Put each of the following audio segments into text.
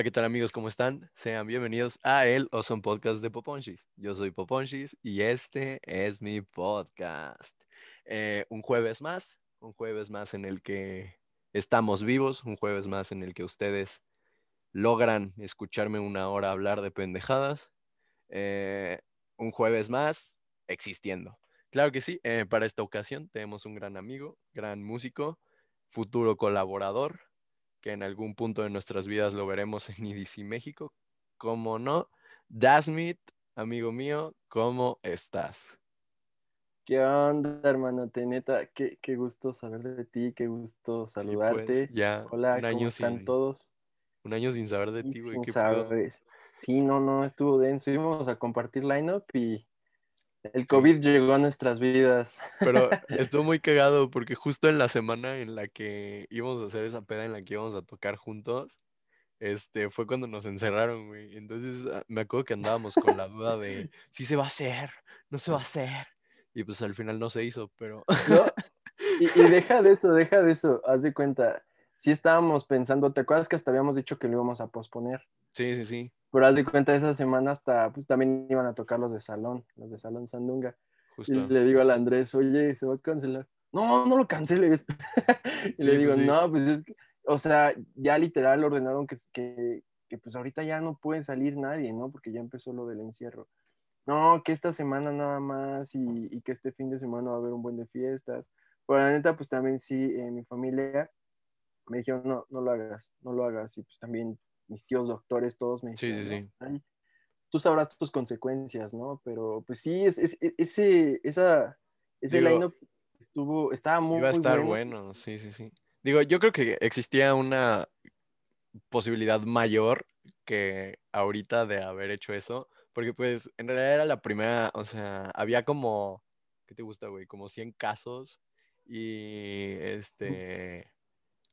Hola, ¿qué tal amigos? ¿Cómo están? Sean bienvenidos a el Awesome Podcast de Poponchis. Yo soy Poponchis y este es mi podcast. Eh, un jueves más, un jueves más en el que estamos vivos, un jueves más en el que ustedes logran escucharme una hora hablar de pendejadas. Eh, un jueves más existiendo. Claro que sí, eh, para esta ocasión tenemos un gran amigo, gran músico, futuro colaborador, que en algún punto de nuestras vidas lo veremos en IDC México. Como no, Dasmit, amigo mío, ¿cómo estás? ¿Qué onda, hermano? Te neta, qué, qué gusto saber de ti, qué gusto Sí, pues, saludarte. ya Hola, un ¿cómo están sin, todos? un año sin saber de ti, güey. ¿Qué pedo? sabes. Sí, no, no, estuvo denso. Íbamos a compartir lineup y el Sí. COVID llegó a nuestras vidas. Pero estuvo muy cagado porque justo en la semana en la que íbamos a hacer esa peda en la que íbamos a tocar juntos, este, fue cuando nos encerraron, güey. Entonces ah, me acuerdo que andábamos con la duda de si se va a hacer, no se va a hacer. Y pues al final no se hizo, pero ¿No? Y, y deja de eso, deja de eso. Haz de cuenta, sí estábamos pensando, ¿te acuerdas que hasta habíamos dicho que lo íbamos a posponer? sí, sí, sí, Pero haz de cuenta, esa semana hasta, pues también iban a tocar los de Salón, los de Salón Sandunga. Y justo. le digo al Andrés, oye, se va a cancelar. No, no lo canceles. y Sí, le digo, pues sí. no, pues es que, o sea, ya literal ordenaron que, que, que, pues ahorita ya no puede salir nadie, ¿no? Porque ya empezó lo del encierro. No, que esta semana nada más y, y que este fin de semana va a haber un buen de fiestas. Pero la neta, pues también sí, eh, mi familia me dijeron, no, no lo hagas, no lo hagas. Y pues también mis tíos doctores, todos me Sí, dijeron, sí, "No, sí. ay, tú sabrás tus consecuencias, ¿no? Pero pues sí, es, es- es- ese, esa, ese Digo, line-up estuvo, estaba muy, Iba a estar bueno. bueno, sí, sí, sí. Digo, yo creo que existía una posibilidad mayor que ahorita de haber hecho eso, porque pues en realidad era la primera, o sea, había como, ¿qué te gusta, güey? Como 100 casos y este,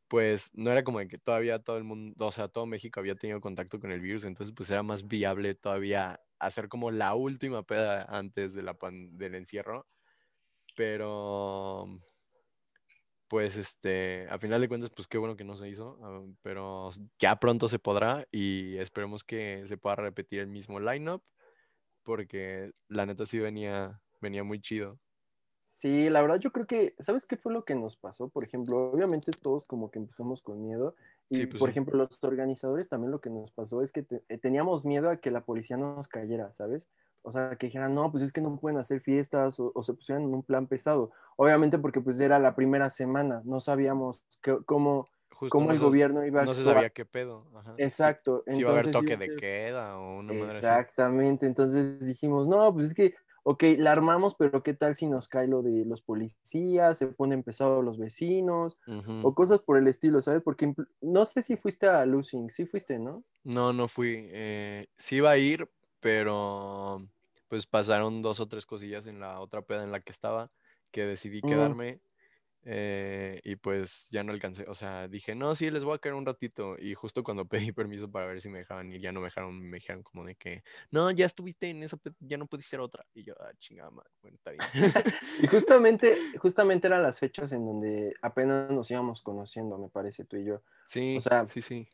pues no era como de que todavía todo el mundo, o sea, todo México había tenido contacto con el virus, entonces pues era más viable todavía hacer como la última peda antes de la pan- del encierro, pero pues este, a final de cuentas, pues qué bueno que no se hizo, ah, pero ya pronto se podrá y esperemos que se pueda repetir el mismo lineup, porque la neta sí venía, venía muy chido. Sí, la verdad yo creo que, ¿sabes qué fue lo que nos pasó? Por ejemplo, obviamente todos como que empezamos con miedo y Sí, pues por sí. ejemplo los organizadores también lo que nos pasó es que te- eh, teníamos miedo a que la policía no nos cayera, ¿sabes? O sea, que dijeran, no, pues es que no pueden hacer fiestas o, o se pusieran en un plan pesado. Obviamente porque pues era la primera semana, no sabíamos que- cómo, Justo cómo no, el gobierno iba a no se sabía qué pedo. Ajá. Exacto, sí iba a haber toque de queda o una madre así. Exactamente, entonces dijimos, no, pues es que, ok, la armamos, pero ¿qué tal si nos cae lo de los policías, se ponen pesados los vecinos, o cosas por el estilo, ¿sabes? Porque no sé si fuiste a Losing, sí fuiste, ¿no? No, no fui. eh, sí iba a ir, pero pues pasaron dos o tres cosillas en la otra peda en la que estaba que decidí Mm, quedarme eh, y pues ya no alcancé. O sea, dije, no, sí, les voy a quedar un ratito. Y justo cuando pedí permiso para ver si me dejaban ir, ya no me dejaron, me dijeron como de que, no, ya estuviste en esa, ya no pudiste ser otra. Y yo, ah, chingada madre, bueno, está bien. Y justamente, justamente eran las fechas en donde apenas nos íbamos conociendo, me parece, tú y yo. O Sí, sea, sí, sí.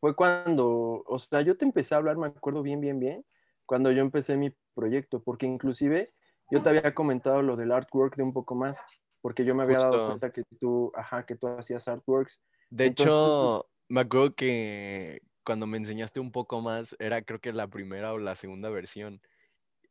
fue cuando, o sea, yo te empecé a hablar, me acuerdo bien, bien, bien, cuando yo empecé mi proyecto, porque inclusive yo te había comentado lo del artwork de un poco más, porque yo me había dado cuenta que tú, ajá, que tú hacías artworks. De Entonces, hecho, me acuerdo que cuando me enseñaste un poco más, era creo que la primera o la segunda versión.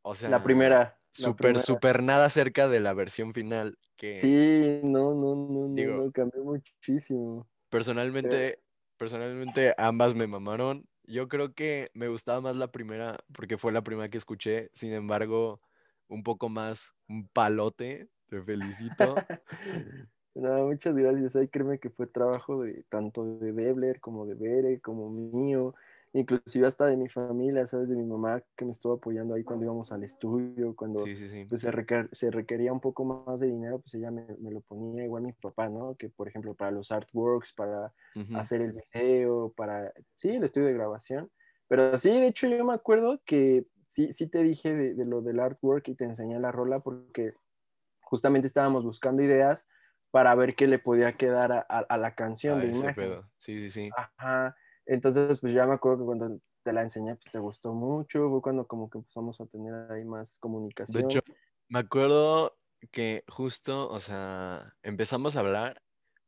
O sea, la primera, súper, súper nada cerca de la versión final. Que Sí, no, no, no, no, digo, no, cambió muchísimo. Pero, personalmente, personalmente ambas me mamaron. Yo creo que me gustaba más la primera porque fue la primera que escuché. Sin embargo, un poco más un palote. Te felicito. no, muchas gracias. Ay, créeme que fue trabajo de tanto de Debler como de Bere, como mío, inclusive hasta de mi familia, ¿sabes? De mi mamá que me estuvo apoyando ahí cuando íbamos al estudio, cuando Sí, sí, sí. pues se, requer- se requería un poco más de dinero, pues ella me, me lo ponía, igual mi papá, ¿no? Que por ejemplo para los artworks, para Ujú. hacer el video, para, sí, el estudio de grabación. Pero sí, de hecho yo me acuerdo que sí, sí te dije de, de lo del artwork y te enseñé la rola porque justamente estábamos buscando ideas para ver qué le podía quedar a, a- a la canción de imagen. pedo. Sí, sí, sí. Ajá. Entonces, pues ya me acuerdo que cuando te la enseñé, pues te gustó mucho, fue cuando como que empezamos a tener ahí más De comunicación. hecho, me acuerdo que justo, o sea, empezamos a hablar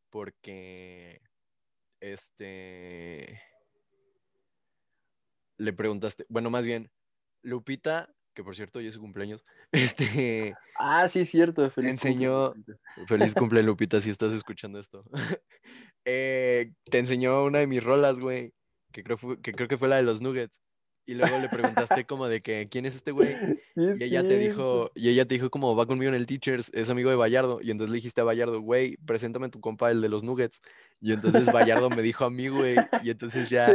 porque, este, le preguntaste, bueno, más bien, Lupita, que por cierto hoy es su cumpleaños, este, Ah, sí, cierto, te feliz enseñó, cumple. feliz cumple Lupita si estás escuchando esto, Eh, te enseñó una de mis rolas, güey, que creo, fue- que creo que fue la de los Nuggets, y luego le preguntaste como de que, ¿quién es este güey? Sí, Y ella te dijo, y ella te dijo como va conmigo en el Teachers, es amigo de Bayardo. Y entonces le dijiste a Bayardo, güey, preséntame a tu compa, el de los Nuggets. Y entonces Bayardo me dijo a mí, güey. Y entonces ya,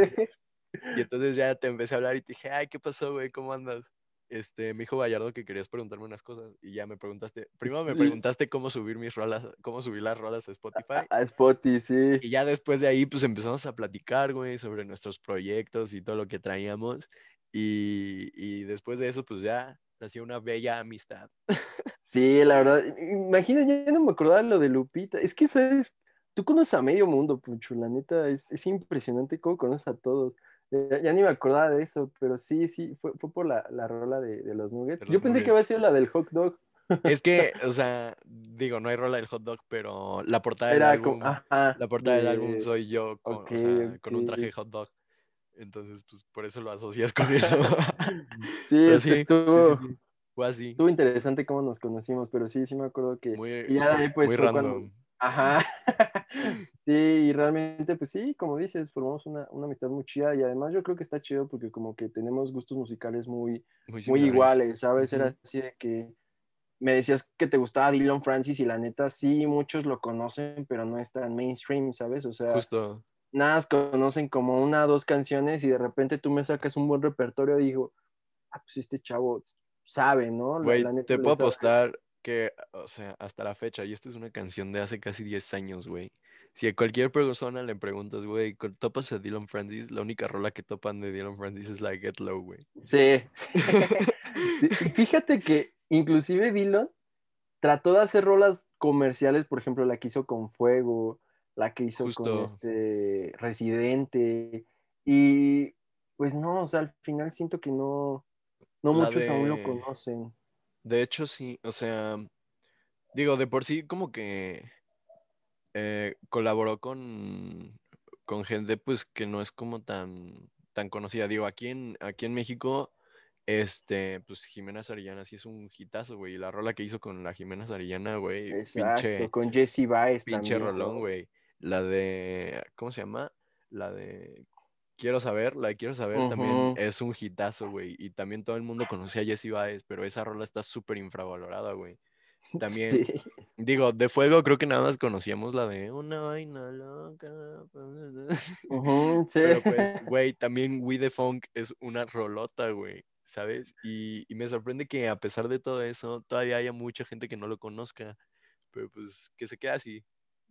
y entonces ya te empecé a hablar y te dije, ay, ¿qué pasó, güey? ¿Cómo andas? Este, me dijo Bayardo que querías preguntarme unas cosas. Y ya me preguntaste, primero me preguntaste cómo subir mis rolas, cómo subir las rolas a Spotify. A Spotty, sí. Y ya después de ahí, pues empezamos a platicar, güey, sobre nuestros proyectos y todo lo que traíamos. Y, y después de eso, pues ya nació una bella amistad. Sí, la verdad. Imagina, ya no me acordaba lo de Lupita. Es que, ¿sabes? Tú conoces a medio mundo, Pucho. La neta, es, es impresionante cómo conoces a todos. Ya, ni me acordaba de eso, pero sí, sí, fue, fue por la, la rola de, de los nuggets. De Yo pensé que iba a ser la del hot dog. Es que, o sea, digo, no hay rola del hot dog, pero la portada del Era álbum, como, ajá, la portada del álbum soy yo con, ok, o sea, con un traje hot dog. Entonces, pues por eso lo asocias con eso. Sí, es que sí, sí, estuvo, sí, sí, Fue así. estuvo interesante cómo nos conocimos, pero sí, sí me acuerdo que... Muy, y ya pues, muy fue cuando- random. Ajá. Sí, y realmente, pues sí, como dices, formamos una, una amistad muy chida y además yo creo que está chido porque como que tenemos gustos musicales muy, Muy, iguales, ¿sabes? Era así de que me decías que te gustaba Dylan Francis y la neta, sí, muchos lo conocen, pero no es tan mainstream, ¿sabes? O sea, Justo. nada más conocen como una o dos canciones y de repente tú me sacas un buen repertorio y digo, ah, pues este chavo sabe, ¿no? Güey, te puedo apostar que, o sea, hasta la fecha, y esta es una canción de hace casi 10 años, güey. Si a cualquier persona le preguntas, güey, ¿cu- ¿topas a Dylan Francis? La única rola que topan de Dylan Francis es la Get Low, güey. Sí. Fíjate que inclusive Dylan trató de hacer rolas comerciales, por ejemplo, la que hizo con Fuego, la que hizo Justo. con este Residente, y pues no, o sea, al final siento que no, no La muchos aún lo conocen. De hecho, sí, o sea, digo, de por sí como que eh, colaboró con, con gente pues que no es como tan, tan conocida. Digo, aquí en, aquí en México, este, pues Jimena Sarillana sí es un hitazo, güey. La rola que hizo con la Jimena Sarillana, güey, Exacto, pinche, con Jesse Baez pinche también. rolón, güey. La de, ¿cómo se llama? La de Quiero saber, la de Quiero saber también es un hitazo, güey. Y también todo el mundo conocía a Jessie Baez, pero esa rola está súper infravalorada, güey. También, Sí. digo, de fuego creo que nada más conocíamos la de una vaina loca. Ujú, sí. Pero pues, güey, también We the Funk es una rolota, güey, ¿sabes? Y, y me sorprende que a pesar de todo eso, todavía haya mucha gente que no lo conozca. Pero pues que se quede así,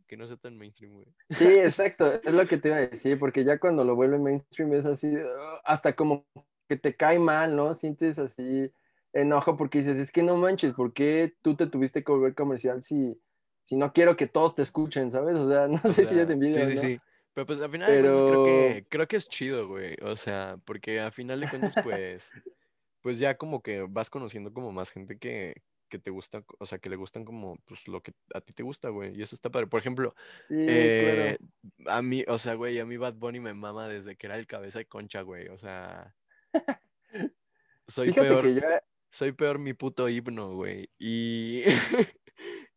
que no sea tan mainstream, güey. Sí, exacto, es lo que te iba a decir, porque ya cuando lo vuelve mainstream es así, ah, hasta como que te cae mal, ¿no? Sientes así enojo porque dices, es que no manches, ¿por qué tú te tuviste que volver comercial si, si no quiero que todos te escuchen, ¿sabes? O sea, no O sé si sea, es envidia Sí, sí, no. sí. Pero pues al final de cuentas creo que, creo que es chido, güey. O sea, porque al final de cuentas, pues, pues ya como que vas conociendo como más gente que, que te gusta, o sea, que le gustan como pues lo que a ti te gusta, güey. Y eso está padre. Por ejemplo, Sí, eh, claro. a mí, o sea, güey, a mí Bad Bunny me mama desde que era el cabeza de concha, güey. O sea, soy Fíjate peor, que ya, soy peor mi puto himno, güey. Y,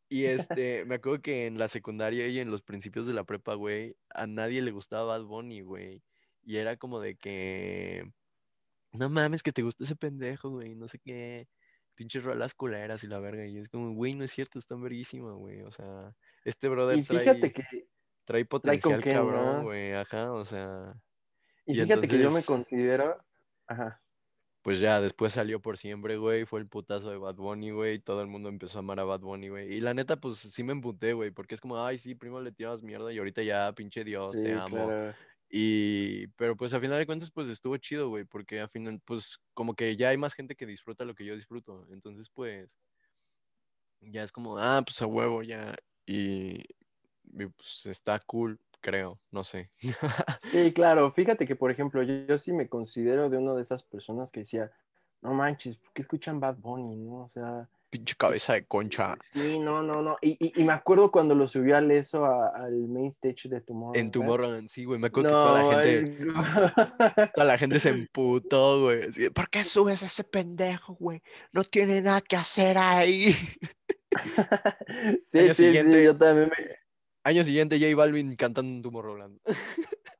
y este, me acuerdo que en la secundaria y en los principios de la prepa, güey, a nadie le gustaba Bad Bunny, güey. Y era como de que, no mames, que te gusta ese pendejo, güey, no sé qué, pinches rolas culeras y la verga. Y es como, güey, no es cierto, están verguísima, güey. O sea, este brother y fíjate trae, que, trae potencial qué, cabrón, ¿no? güey, ajá, o sea. y Y fíjate que yo me considero, ajá, Pues ya, después salió por siempre, güey. Fue el putazo de Bad Bunny, güey. Todo el mundo empezó a amar a Bad Bunny, güey. Y la neta, pues sí me emputé, güey. Porque es como, ay, sí, primero le tirabas mierda y ahorita ya, pinche Dios, sí, te amo. claro. Y, pero pues a final de cuentas, pues estuvo chido, güey. Porque al final, pues como que ya hay más gente que disfruta lo que yo disfruto. Entonces, pues, ya es como, ah, pues a huevo, ya. Y, y, pues está cool creo, no sé. Sí, claro. Fíjate que, por ejemplo, yo, yo sí me considero de una de esas personas que decía, no manches, ¿por qué escuchan Bad Bunny, no? O sea, Pinche cabeza de concha. sí, no, no, no. Y, y- y me acuerdo cuando lo subió al eso, a- al main stage de Tomorrowland. En Tomorrowland, sí, güey. Me acuerdo No, que toda la gente, toda la gente se emputó, güey. así, ¿Por qué subes a ese pendejo, güey? No tiene nada que hacer ahí. sí, sí, siguiente- sí, yo también me... Año siguiente, J Balvin cantando en Tomorrowland.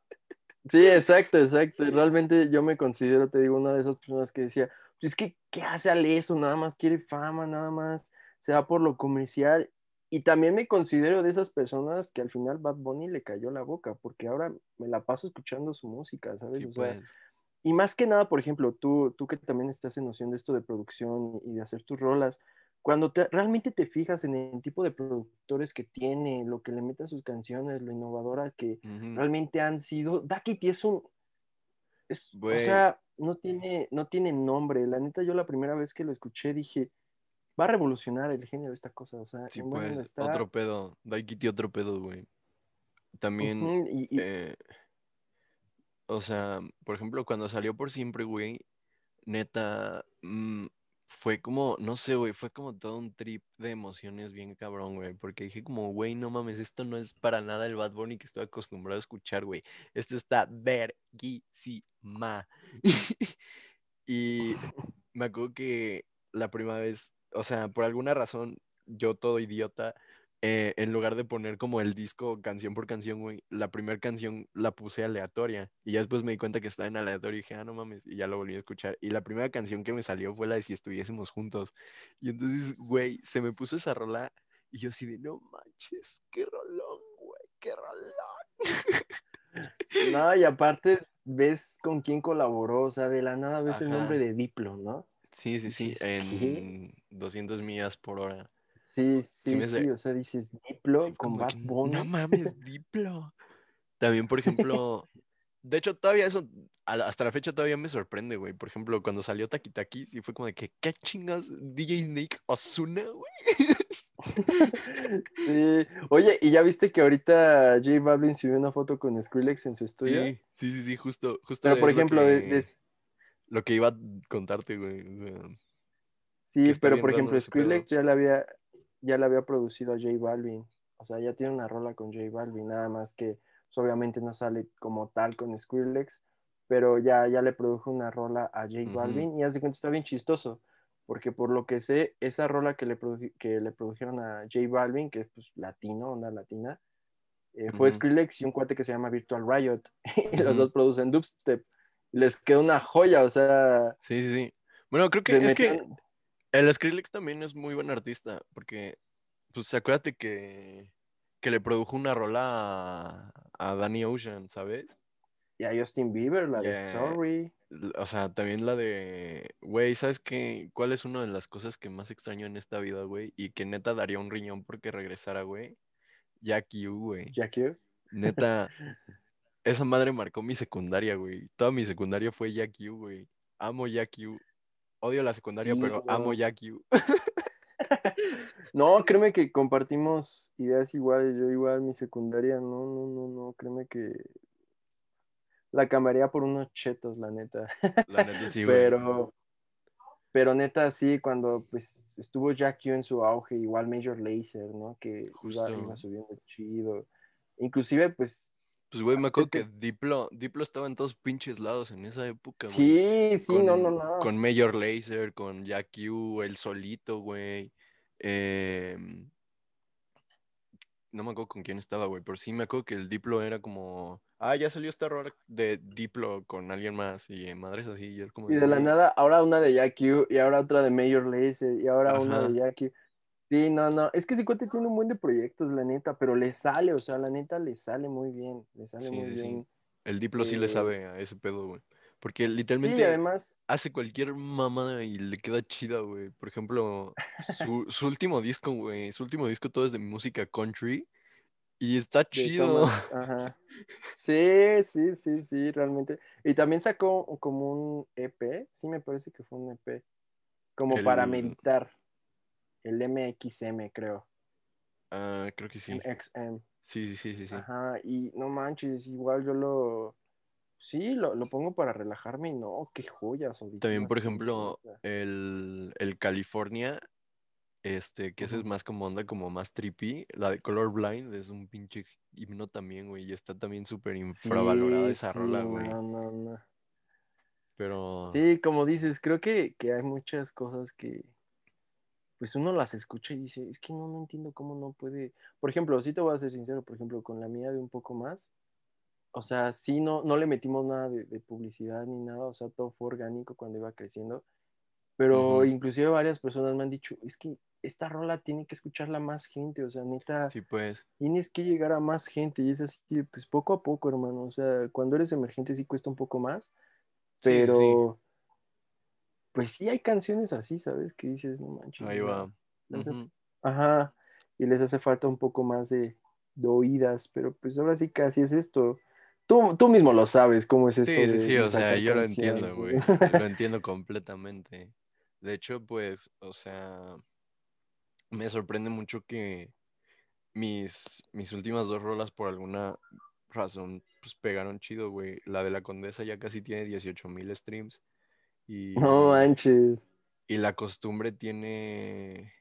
Sí, exacto, exacto. Realmente yo me considero, te digo, una de esas personas que decía, pues es que, ¿qué hace al eso? Nada más quiere fama, nada más se va por lo comercial. Y también me considero de esas personas que al final Bad Bunny le cayó la boca, porque ahora me la paso escuchando su música, ¿sabes? Sí, O sea, pues. y más que nada, por ejemplo, tú, tú que también estás en noción de esto de producción y de hacer tus rolas, cuando te- realmente te fijas en el tipo de productores que tiene, lo que le mete a sus canciones, lo innovadora que realmente han sido, Daquiti es un, es, o sea, no tiene, no tiene nombre. La neta, yo la primera vez que lo escuché dije, va a revolucionar el género esta cosa, o sea, Sí, pues. está. Otro pedo. Daikiti, otro pedo, güey. También. Ujú, y- y- Eh, o sea, por ejemplo, cuando salió por siempre, güey, neta, mm, fue como, no sé, güey, fue como todo un trip de emociones bien cabrón, güey, porque dije como, güey, no mames, esto no es para nada el Bad Bunny que estoy acostumbrado a escuchar, güey. Esto está verguísima. Y me acuerdo que la primera vez, o sea, por alguna razón, yo todo idiota, eh, en lugar de poner como el disco canción por canción, güey, la primera canción la puse aleatoria. Y ya después me di cuenta que estaba en aleatorio y dije, ah, no mames, y ya lo volví a escuchar. Y la primera canción que me salió fue la de Si estuviésemos juntos. Y entonces, güey, se me puso esa rola y yo así de, no manches, qué rolón, güey, qué rolón. No, y aparte ves con quién colaboró, o sea, de la nada ves el nombre de Diplo, ¿no? Sí, sí, sí, Dices, ¿qué? en 200 millas por hora. Sí, sí, sí, o sea, dices Diplo Sí, con Bad Bunny. No mames, Diplo. También, por ejemplo, de hecho, todavía eso, hasta la fecha todavía me sorprende, güey. Por ejemplo, cuando salió Taki Taki, sí fue como de que, ¿qué chingas? DJ Snake Osuna, güey. Sí. Oye, ¿y ya viste que ahorita J Balvin subió una foto con Skrillex en su estudio? Sí, sí, sí, sí, justo, justo. Pero por lo ejemplo, de- que- de- Lo que iba a contarte, güey. o sea, sí, pero por ejemplo. Skrillex ya le había, ya le había producido a J Balvin. O sea, ya tiene una rola con J Balvin, nada más que pues, obviamente no sale como tal con Skrillex, pero ya, ya le produjo una rola a J. Balvin y hace cuenta está bien chistoso, porque por lo que sé, esa rola que le, que le produjeron a J Balvin, que es pues latino, onda latina, eh, fue Ujú. Skrillex y un cuate que se llama Virtual Riot, y los dos producen dubstep. Les quedó una joya, o sea, Sí, sí, sí. Bueno, creo que es que el Skrillex también es muy buen artista, porque, pues, acuérdate que, que le produjo una rola a, a Danny Ocean, ¿sabes? y a Justin Bieber, la Yeah. de Sorry. O sea, también la de, güey, ¿sabes qué? ¿Cuál es una de las cosas que más extraño en esta vida, güey? Y que neta daría un riñón porque regresara, güey. Jack U, güey. Jack U. Neta, esa madre marcó mi secundaria, güey. Toda mi secundaria fue Jack U, güey. Amo Jack U. Odio la secundaria, Sí, pero amo. Jack U. No, créeme que compartimos ideas iguales. Yo igual mi secundaria, no, no, no, no, créeme que la cambiaría por unos chetos, la neta. La neta sí, güey. pero, pero neta sí, cuando pues estuvo Jack U en su auge, igual Major Lazer, ¿no? Que Justo. iba subiendo chido. Inclusive, pues, Pues, güey, me acuerdo que. Diplo, Diplo estaba en todos pinches lados en esa época, güey. sí, sí, no, no, no. Con Major Lazer, con Jack U, el solito, güey. Em, no me acuerdo con quién estaba, güey, pero sí me acuerdo que el Diplo era como, ah, ya salió esta rola de Diplo con alguien más y eh, madres así, y como Y de la nada, ahora una de Jack U, y ahora otra de Major Lazer, y ahora una Ajá. de Jack U. Sí, no, no, es que ese cuate tiene un buen de proyectos, la neta, pero le sale, o sea, la neta le sale muy bien, le sale Sí, muy sí, sí. bien. El Diplo sí le eh, sabe a ese pedo, güey. Porque Sí, literalmente además, hace cualquier mamada y le queda chida, güey. Por ejemplo, su, su último disco, güey, su último disco todo es de música country y está chido. Ajá. Sí, sí, sí, sí, realmente. Y también sacó como un EP, sí me parece que fue un EP, como para meditar, el MXM, creo, Ah, creo que sí. MXM. Sí, sí, sí, sí, sí. Ajá, y no manches, igual yo lo, sí, lo, lo pongo para relajarme y no, qué joyas. También, audífonos por ejemplo, el, el California, este, que ese es más como onda, como más trippy. La de Colorblind es un pinche himno también, güey. Y está también súper infravalorada Sí, esa sí, rola, güey. no, no, no. Pero Sí, como dices, creo que, que hay muchas cosas que, pues uno las escucha y dice, es que no, no entiendo cómo no puede. Por ejemplo, sí te voy a ser sincero, por ejemplo, con la mía de un poco más, o sea, sí no, no le metimos nada de, de publicidad ni nada, o sea, todo fue orgánico cuando iba creciendo, pero inclusive varias personas me han dicho, es que esta rola tiene que escucharla más gente, o sea, neta, sí, pues. tienes que llegar a más gente y es así, pues poco a poco, hermano, o sea, cuando eres emergente sí cuesta un poco más, sí, sí. Pues sí hay canciones así, ¿sabes? Que dices, no manches, Ahí va. ajá, y les hace falta un poco más de, de oídas, pero pues ahora sí casi es esto. Tú, tú mismo lo sabes cómo es esto Sí, sí, de, sí, o sea, yo lo entiendo, güey. Lo entiendo completamente. De hecho, pues, o sea, me sorprende mucho que mis, mis últimas dos rolas por alguna razón, pues pegaron chido, güey. La de la Condesa ya casi tiene 18 mil streams No manches. y la costumbre tiene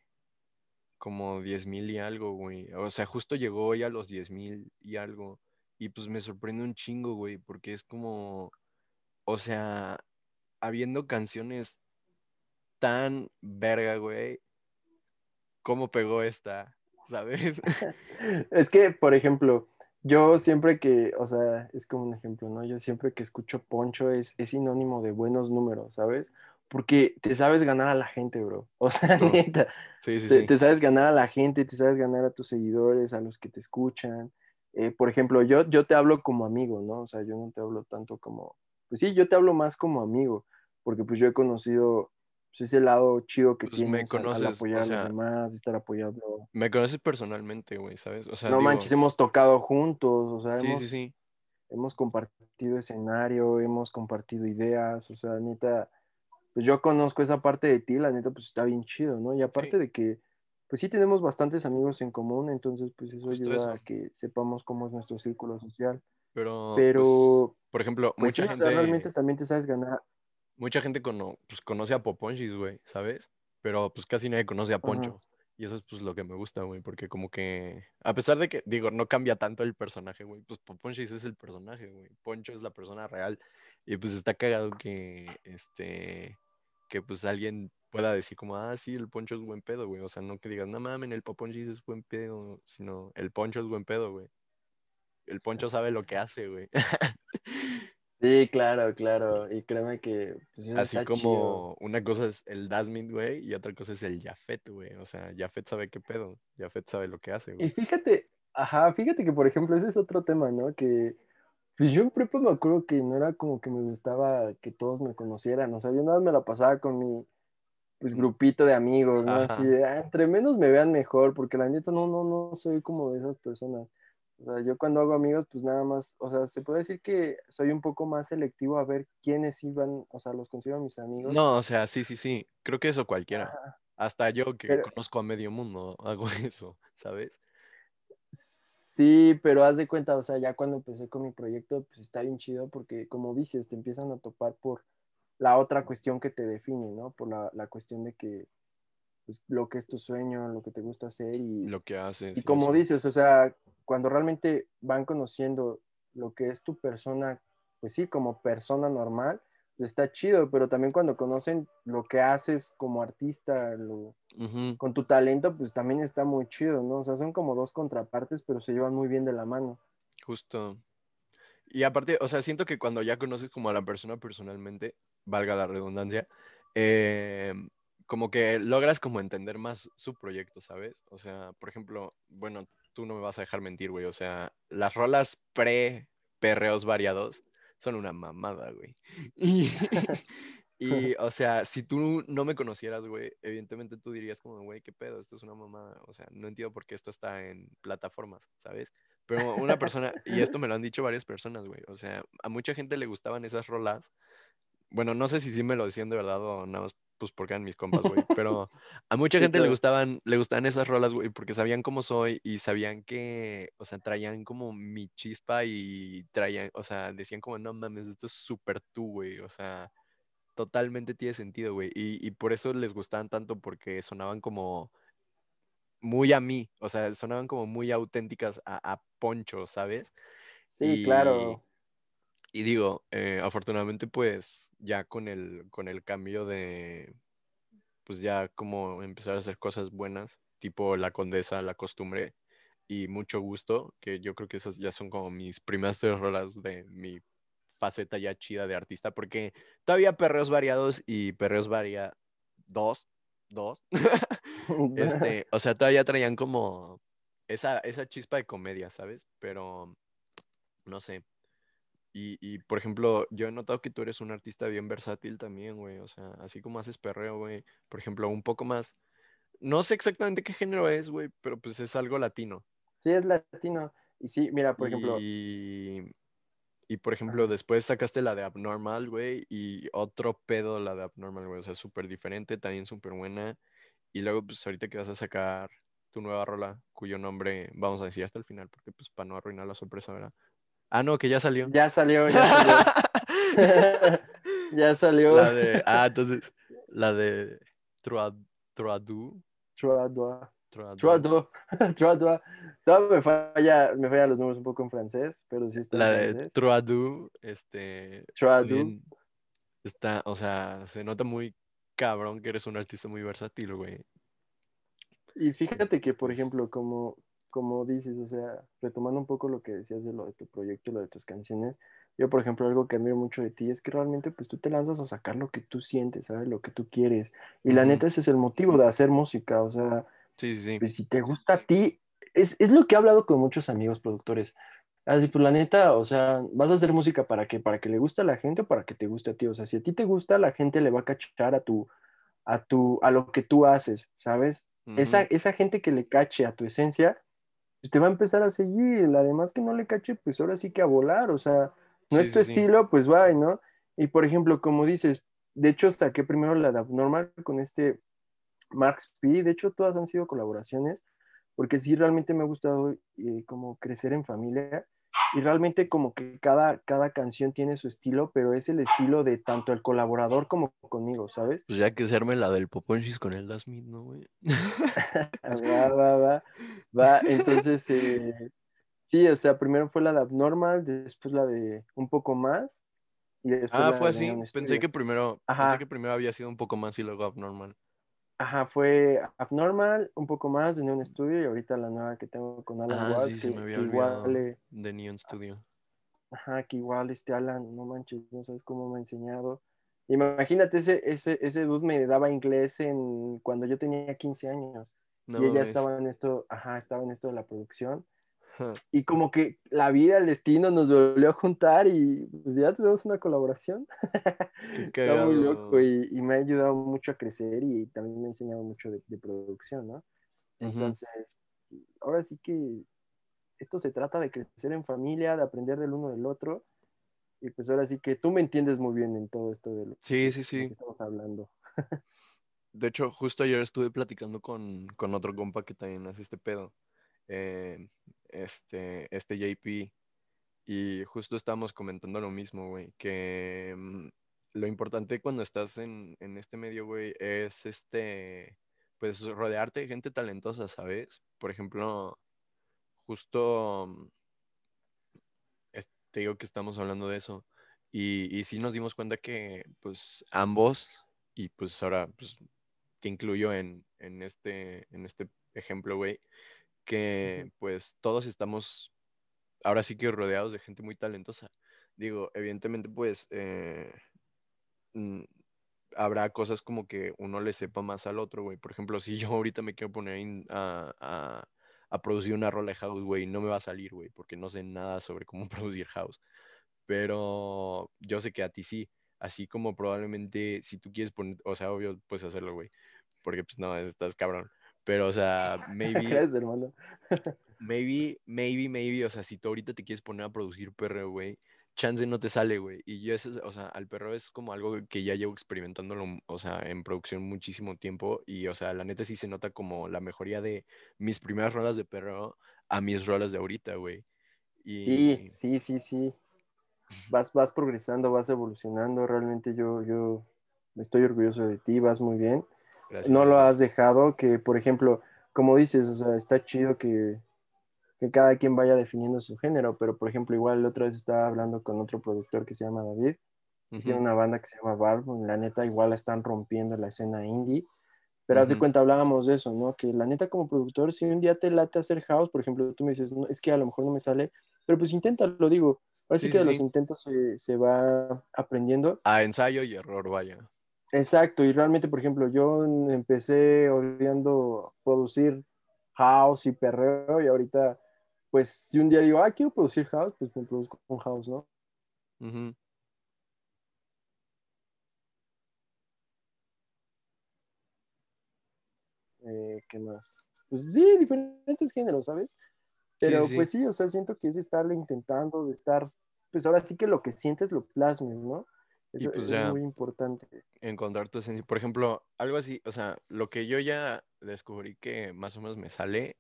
como 10 mil y algo, güey. O sea, justo llegó hoy a los 10 mil y algo. Y pues me sorprende un chingo, güey, porque es como, o sea, habiendo canciones tan verga, güey, ¿cómo pegó esta? ¿Sabes? Es que, por ejemplo, yo siempre que, o sea, es como un ejemplo, ¿no? Yo siempre que escucho Poncho es, es sinónimo de buenos números, ¿sabes? Porque te sabes ganar a la gente, bro. O sea, neta, Sí, sí, te, sí. te sabes ganar a la gente, te sabes ganar a tus seguidores, a los que te escuchan. Eh, por ejemplo, yo, yo te hablo como amigo, ¿no? O sea, yo no te hablo tanto como, pues sí, yo te hablo más como amigo, porque pues yo he conocido pues, ese lado chido que Pues me tienes al, al conoces, apoyar o a los demás, estar apoyando. me conoces personalmente, güey, ¿sabes? O sea, No manches, digo, hemos tocado juntos, o sea, sí, hemos, sí, hemos compartido escenario, hemos compartido ideas, o sea, neta, pues yo conozco esa parte de ti, la neta, pues está bien chido, ¿no? Y sí, aparte de que, pues sí tenemos bastantes amigos en común, entonces pues eso justo ayuda eso. a que sepamos cómo es nuestro círculo social. Pero, pues, Pero, por ejemplo, pues mucha sí, o sea, realmente gente, también te sabes ganar. Mucha gente cono- pues, conoce a Poponchis, güey, ¿sabes? Pero pues casi nadie conoce a. Poncho. Y eso es pues lo que me gusta, güey, porque como que, a pesar de que, digo, no cambia tanto el personaje, güey, pues Poponchis es el personaje, güey. Poncho es la persona real. Y pues está cagado que, este, que pues alguien pueda decir como, ah, sí, el Poncho es buen pedo, güey. O sea, no que digas, no mames, el Poponchis es buen pedo, sino el Poncho es buen pedo, güey. El Poncho sabe lo que hace, güey. Sí, claro, claro, y créeme que pues Así chido. como una cosa es el Dasmit, güey, y otra cosa es el Jafet, güey. O sea, Jafet sabe qué pedo. Jafet sabe lo que hace, Y güey. fíjate, ajá, fíjate que por ejemplo ese es otro tema, ¿no? Que Pues yo en prepa me acuerdo que no era como que me gustaba que todos me conocieran, o sea, yo nada más me la pasaba con mi pues Mm, grupito de amigos, ¿no? Así de, "Ah, entre menos me vean mejor, porque la neta no, no, no soy como de esas personas. O sea, yo cuando hago amigos, pues nada más, o sea, se puede decir que soy un poco más selectivo a ver quiénes iban, o sea, los considero mis amigos. No, o sea, sí, sí, sí. Creo que eso cualquiera. Ajá. Hasta yo que Pero, conozco a medio mundo hago eso, ¿sabes? Sí, pero haz de cuenta, o sea, ya cuando empecé con mi proyecto, pues está bien chido porque, como dices, te empiezan a topar por la otra cuestión que te define, ¿no? Por la, la cuestión de que, pues, lo que es tu sueño, lo que te gusta hacer y, Lo que haces y como eso. dices, o sea, cuando realmente van conociendo lo que es tu persona, pues sí, como persona normal, pues está chido, pero también cuando conocen lo que haces como artista, lo, con tu talento, pues también está muy chido, ¿no? O sea, son como dos contrapartes, pero se llevan muy bien de la mano. justo. Y aparte, o sea, siento que cuando ya conoces como a la persona personalmente, valga la redundancia, eh, como que logras como entender más su proyecto, ¿sabes? O sea, por ejemplo, bueno, tú no me vas a dejar mentir, güey. O sea, las rolas pre-perreos variados son una mamada, güey. Y, y, o sea, si tú no me conocieras, güey, evidentemente tú dirías como, güey, ¿qué pedo? Esto es una mamada. O sea, no entiendo por qué esto está en plataformas, ¿sabes? Pero una persona, y esto me lo han dicho varias personas, güey. O sea, a mucha gente le gustaban esas rolas. Bueno, no sé si sí me lo decían de verdad o nada más pues porque eran mis compas, güey. Pero a mucha gente le gustaban, le gustaban esas rolas, güey, porque sabían cómo soy y sabían que, o sea, traían como mi chispa y traían, o sea, decían como, no mames, esto es súper tú, güey. O sea, totalmente tiene sentido, güey. Y, y por eso les gustaban tanto, porque sonaban como muy a mí, o sea, sonaban como muy auténticas a, a Poncho, ¿sabes? Sí, Y, claro. y digo, eh, afortunadamente, pues ya con el, con el cambio de, pues ya como empezar a hacer cosas buenas, tipo La Condesa, La Costumbre y Mucho Gusto, que yo creo que esas ya son como mis primeras tres rolas de mi faceta ya chida de artista, porque todavía perreos variados y perreos varia dos, dos, este, o sea, todavía traían como esa, esa chispa de comedia, ¿sabes? Pero, no sé. Y, y, por ejemplo, yo he notado que tú eres un artista bien versátil también, güey. O sea, así como haces perreo, güey. Por ejemplo, un poco más. No sé exactamente qué género es, güey, pero pues es algo latino. Sí, es latino. Y sí, mira, por ejemplo, Y, y por ejemplo, después sacaste la de Abnormal, güey, y otro pedo la de Abnormal, güey. O sea, súper diferente, también súper buena. Y luego, pues ahorita que vas a sacar tu nueva rola, cuyo nombre vamos a decir hasta el final, porque pues para no arruinar la sorpresa, ¿verdad? Ah, no, que ya salió. ya salió, ya salió. ya salió. La de, ah, entonces, la de Troadu. Troadu. Troadua. Troadu. Troadua. Troadua. Me falla, me fallan los números un poco en francés, pero sí está La en de. Troadu, este. Troadu. está, o sea, se nota muy cabrón que eres un artista muy versátil, güey. Y fíjate que, por Pues- ejemplo, como, como dices, o sea, retomando un poco lo que decías de lo de tu proyecto lo de tus canciones, yo, por ejemplo, algo que admiro mucho de ti es que realmente, pues, tú te lanzas a sacar lo que tú sientes, ¿sabes? Lo que tú quieres. Y la neta, ese es el motivo de hacer música, o sea, Sí, sí, pues, si te gusta a ti, es, es lo que he hablado con muchos amigos productores. Así, pues, la neta, o sea, vas a hacer música para que, para que le guste a la gente o para que te guste a ti. O sea, si a ti te gusta, la gente le va a cachar a tu, a tu, a lo que tú haces, ¿sabes? esa, Ujú. esa gente que le cache a tu esencia, pues te va a empezar a seguir. La demás que no le cache, pues ahora sí que a volar. O sea, no Sí, es tu sí, sí. estilo, pues va, ¿no? Y por ejemplo, como dices, de hecho saqué primero la de Abnormal con este Marx P. De hecho, todas han sido colaboraciones, porque sí, realmente me ha gustado eh, como crecer en familia. Y realmente como que cada, cada canción tiene su estilo, pero es el estilo de tanto el colaborador como conmigo, ¿sabes? Pues ya que se arme la del Poponchis con el Das Smith, ¿no, güey? Va, va, va, va. Entonces, eh, sí, o sea, primero fue la de Abnormal, después la de un poco más. Y después Ah, la fue de así. Pensé que primero, Ajá. pensé que primero había sido un poco más y luego abnormal. Ajá, fue Abnormal, un poco más de Neon Studio y ahorita la nueva que tengo con Alan Ah, Watts, sí, se que, me había que igual, eh, de Neon Studio. ajá, que igual este Alan, no manches, no sabes cómo me ha enseñado. Imagínate, ese, ese, ese dude me daba inglés en, cuando yo tenía 15 años. No y ella mames. estaba en esto, ajá, estaba en esto de la producción. Y como que la vida, el destino nos volvió a juntar y pues ya tenemos una colaboración. Qué Está muy loco y, y me ha ayudado mucho a crecer y también me ha enseñado mucho de, de producción, ¿no? Entonces, ahora sí que esto se trata de crecer en familia, de aprender del uno del otro. Y pues ahora sí que tú me entiendes muy bien en todo esto de lo, Sí, sí, sí. que estamos hablando. De hecho, justo ayer estuve platicando con, con otro compa que también hace este pedo. eh, este, este JP. Y justo estábamos comentando lo mismo, güey. Que mm, lo importante cuando estás en, en este medio, güey, es este. Pues rodearte de gente talentosa, ¿sabes? Por ejemplo, justo. mm, te digo que estamos hablando de eso. Y, y sí nos dimos cuenta que, pues, ambos, y pues ahora, pues, te incluyo en, en este, en este ejemplo, güey, que pues todos estamos ahora sí que rodeados de gente muy talentosa. Digo, evidentemente, pues, eh, mm, habrá cosas como que uno le sepa más al otro, güey. Por ejemplo, si yo ahorita me quiero poner in- a, a- a producir una rola de house, güey, no me va a salir, güey, porque no sé nada sobre cómo producir house. Pero yo sé que a ti sí. Así como probablemente si tú quieres poner, o sea, obvio, puedes hacerlo, güey. Porque pues no, estás cabrón. Pero, o sea, maybe, Gracias, hermano. maybe, maybe, maybe, o sea, si tú ahorita te quieres poner a producir perreo, güey, chance no te sale, güey. Y yo eso, o sea, al perro es como algo que ya llevo experimentándolo, o sea, en producción muchísimo tiempo. Y, o sea, la neta sí se nota como la mejoría de mis primeras rolas de perro a mis rolas de ahorita, güey. Y... Sí, sí, sí, sí. Vas, vas progresando, vas evolucionando. Realmente yo, yo estoy orgulloso de ti, vas muy bien. Gracias, no lo has dejado, que por ejemplo, como dices, o sea, está chido que, que cada quien vaya definiendo su género, pero por ejemplo, igual la otra vez estaba hablando con otro productor que se llama David, que tiene una banda que se llama Barb, la neta igual la están rompiendo la escena indie, pero haz de cuenta, hablábamos de eso, ¿no? Que la neta como productor, si un día te late hacer house, por ejemplo, tú me dices, no, es que a lo mejor no me sale, pero pues inténtalo, digo, ahora sí Sí, que sí, de los intentos se, se va aprendiendo. A ensayo y error, vaya. Exacto, y realmente, por ejemplo, yo empecé odiando producir house y perreo y ahorita, pues si un día digo, ah, quiero producir house, pues me produzco un house, ¿no? Eh, ¿Qué más? Pues sí, diferentes géneros, ¿sabes? Pero sí, pues sí. o sea, siento que es estarle intentando, de estar, pues ahora sí que lo que sientes lo plasmes, ¿no? Eso, pues eso es muy importante. encontrar tu esencia. Por ejemplo, algo así, o sea, lo que yo ya descubrí que más o menos me sale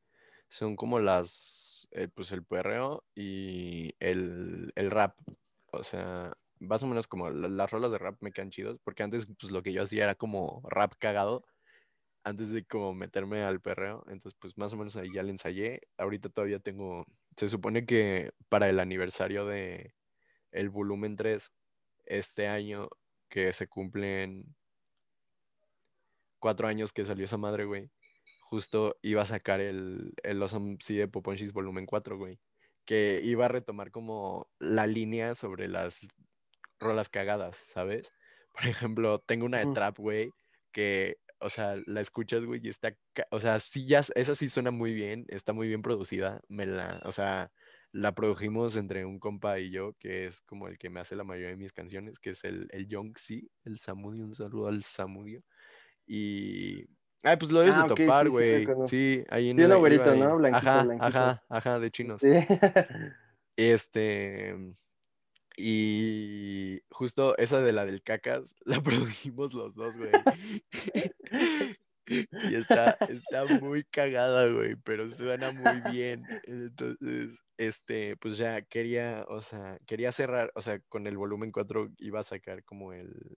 son como las, eh, pues el perreo y el, el rap. O sea, más o menos como la- las rolas de rap me quedan chidos, porque antes pues lo que yo hacía era como rap cagado, antes de como meterme al perreo. Entonces pues más o menos ahí ya le ensayé. Ahorita todavía tengo, se supone que para el aniversario de el volumen 3 este año que se cumplen cuatro años que salió esa madre, güey. Justo iba a sacar el, el Awesome Sea de Poponchis volumen 4, güey. Que iba a retomar como la línea sobre las rolas cagadas, ¿sabes? Por ejemplo, tengo una de trap, güey, que, o sea, la escuchas, güey, y está, o sea, sí, ya, esa sí suena muy bien, está muy bien producida, me la, o sea, la produjimos entre un compa y yo, que es como el que me hace la mayoría de mis canciones, que es el, el Young C, el Samudio, un saludo al Samudio, y, ah, pues lo debes de Ah, ok, topar, sí, sí, güey, conozco. sí, ahí Sí, en iba güerito, ¿no? Blanquito, ajá, blanquito. ajá, ajá, de chinos. Sí. Este, y justo esa de la del cacas, la produjimos los dos, güey. Y está, está muy cagada, güey, pero suena muy bien. Entonces, este, pues ya quería, o sea, quería cerrar, o sea, con el volumen 4 iba a sacar como el,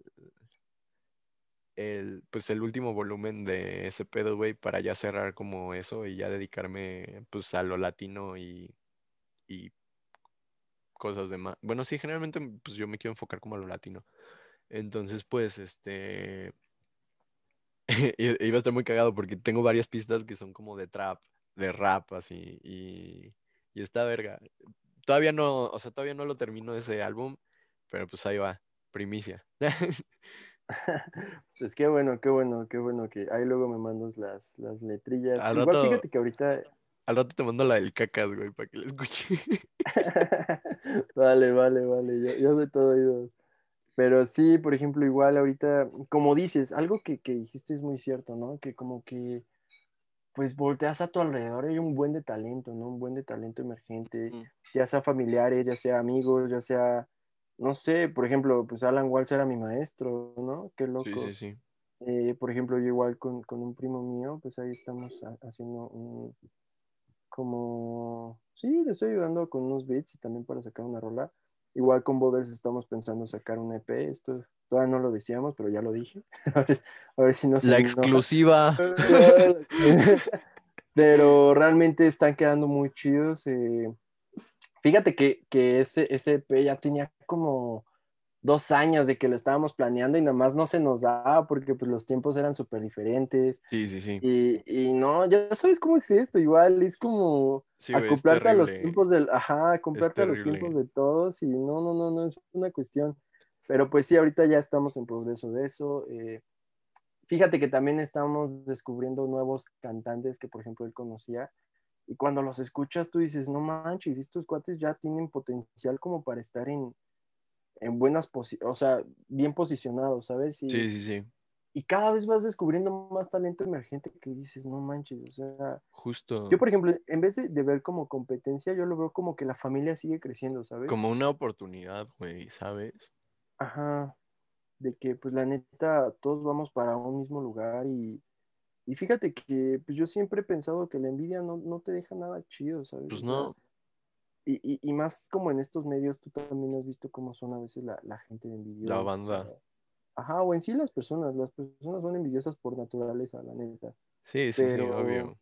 el, pues el último volumen de ese pedo, güey, para ya cerrar como eso y ya dedicarme, pues, a lo latino y, y cosas de más. Bueno, sí, generalmente, pues yo me quiero enfocar como a lo latino. Entonces, pues, este, iba a estar muy cagado porque tengo varias pistas que son como de trap, de rap, así, y, y está verga. Todavía no, o sea, todavía no lo termino ese álbum, pero pues ahí va, primicia. Pues qué bueno, qué bueno, qué bueno que ahí luego me mandas las, las letrillas. Al Igual rato, fíjate que ahorita, al rato te mando la del cacas, güey, para que la escuche. vale, vale, vale, yo, yo de todo oídos. Pero sí, por ejemplo, igual ahorita, como dices, algo que, que dijiste es muy cierto, ¿no? Que como que, pues volteas a tu alrededor, hay un buen de talento, ¿no? Un buen de talento emergente, ya sea familiares, ya sea amigos, ya sea, no sé, por ejemplo, pues Alan Walsh era mi maestro, ¿no? Qué Sí, sí, loco. sí. Eh, por ejemplo, yo igual con, con un primo mío, pues ahí estamos ha- haciendo un, como, sí, le estoy ayudando con unos beats y también para sacar una rola. Igual con Boders estamos pensando sacar un EP, esto todavía no lo decíamos, pero ya lo dije. A ver, a ver si no se La exclusiva. Pero realmente están quedando muy chidos. eh. Fíjate que, que ese, ese EP ya tenía como dos años de que lo estábamos planeando y nada más no se nos daba porque pues los tiempos eran súper diferentes. Sí, sí, sí. Y, y no, ya sabes cómo es esto, igual es como Sí, acoplarte a los tiempos del, ajá, acoplarte a los tiempos de todos y no, no, no, no, es una cuestión. Pero pues sí, ahorita ya estamos en progreso de eso. eh, fíjate que también estamos descubriendo nuevos cantantes que, por ejemplo, él conocía. Y cuando los escuchas, tú dices, no manches, estos cuates ya tienen potencial como para estar en, en buenas posiciones, o sea, bien posicionados, ¿sabes? Y, Sí, sí, sí. y cada vez vas descubriendo más talento emergente que dices, no manches, o sea, Justo. yo por ejemplo, en vez de, de ver como competencia, yo lo veo como que la familia sigue creciendo, ¿sabes? Como una oportunidad, güey, ¿sabes? Ajá, de que pues la neta, todos vamos para un mismo lugar y, y fíjate que pues yo siempre he pensado que la envidia no, no te deja nada chido, ¿sabes? Pues no. Y, y, y más como en estos medios, tú también has visto cómo son a veces la, la gente envidiosa. La banda. Ajá, o en sí las personas, las personas son envidiosas por naturaleza, la neta. Sí, sí, sí, obvio.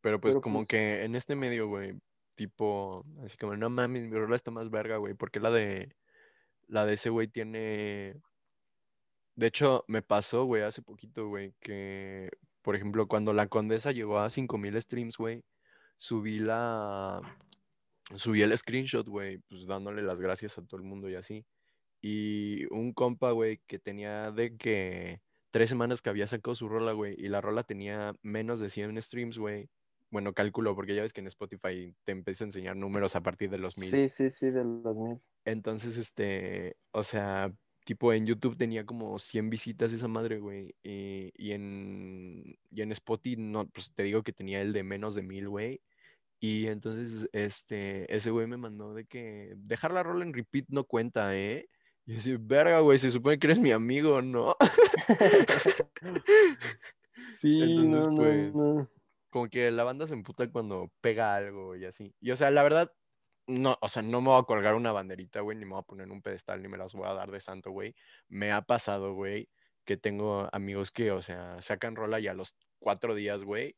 Pero pues pero, como pues- que en este medio, güey, tipo, así como, no mames, mi rola está más verga, güey, porque la de, la de ese güey tiene... De hecho, me pasó, güey, hace poquito, güey, que, por ejemplo, cuando la Condesa llegó a 5000 streams, güey, subí la... Subí el screenshot, güey, pues dándole las gracias a todo el mundo y así. Y un compa, güey, que tenía de que tres semanas que había sacado su rola, güey, y la rola tenía menos de 100 streams, güey. Bueno, cálculo, porque ya ves que en Spotify te empieza a enseñar números a partir de los mil. Sí, sí, sí, de los mil. Entonces, este, o sea, tipo en YouTube tenía como 100 visitas esa madre, güey. Y, y en, y en Spotify, no, pues te digo que tenía el de menos de mil, güey. Y entonces, este, ese güey me mandó de que dejar la rola en repeat no cuenta, ¿eh? Y yo así, verga, güey, se supone que eres mi amigo, ¿no? Sí, Entonces, no, no, pues, no. Como que la banda se emputa cuando pega algo y así. Y o sea, la verdad, no, o sea, no me voy a colgar una banderita, güey, ni me voy a poner un pedestal, ni me las voy a dar de santo, güey. Me ha pasado, güey, que tengo amigos que, o sea, sacan rola y a los cuatro días, güey,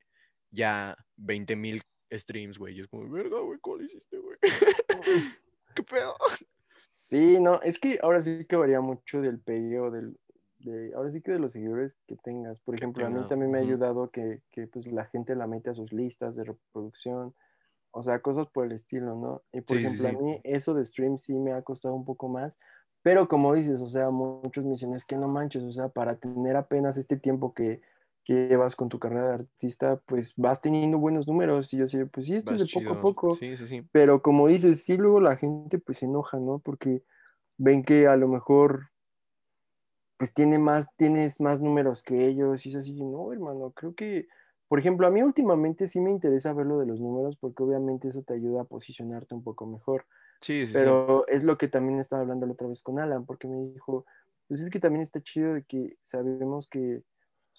ya 20 mil streams, güey. Y es como, verga, güey, ¿cómo lo hiciste, güey? ¿Qué pedo? Sí, no, es que ahora sí que varía mucho del pedido, del, de, ahora sí que de los seguidores que tengas. Por ejemplo, a mí también me ha ayudado que, que, pues la gente la mete a sus listas de reproducción, o sea, cosas por el estilo, ¿no? Y por sí, ejemplo, sí. a mí eso de stream sí me ha costado un poco más, pero como dices, o sea, muchos me dicen, es que no manches, o sea, para tener apenas este tiempo que, que llevas con tu carrera de artista, pues vas teniendo buenos números. Y yo así, pues sí, esto es de poco a poco. Sí, sí, sí. Pero como dices, sí, luego la gente pues se enoja, ¿no? Porque ven que a lo mejor pues tiene más, tienes más números que ellos y es así, no, hermano, creo que, por ejemplo, a mí últimamente sí me interesa ver lo de los números porque obviamente eso te ayuda a posicionarte un poco mejor, Sí, sí, sí. pero es lo que también estaba hablando la otra vez con Alan, porque me dijo, pues es que también está chido de que sabemos que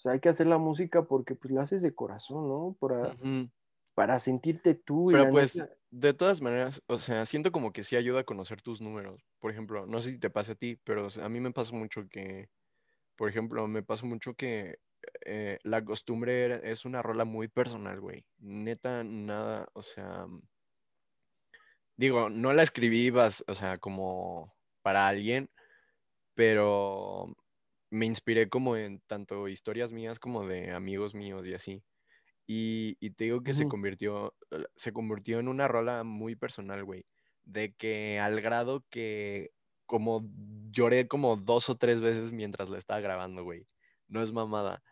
o sea, hay que hacer la música porque pues la haces de corazón, ¿no? Para, para sentirte tú y Pero pues, neta- de todas maneras, o sea, siento como que sí ayuda a conocer tus números. Por ejemplo, no sé si te pasa a ti, pero a mí me pasa mucho que, por ejemplo, me pasa mucho que eh, la costumbre era- es una rola muy personal, güey. Neta, nada, o sea, digo, no la escribí, bas- o sea, como para alguien, pero me inspiré como en tanto historias mías como de amigos míos y así. Y, y te digo que se convirtió, eh, se convirtió en una rola muy personal, güey. De que al grado que como lloré como dos o tres veces mientras la estaba grabando, güey. No es mamada.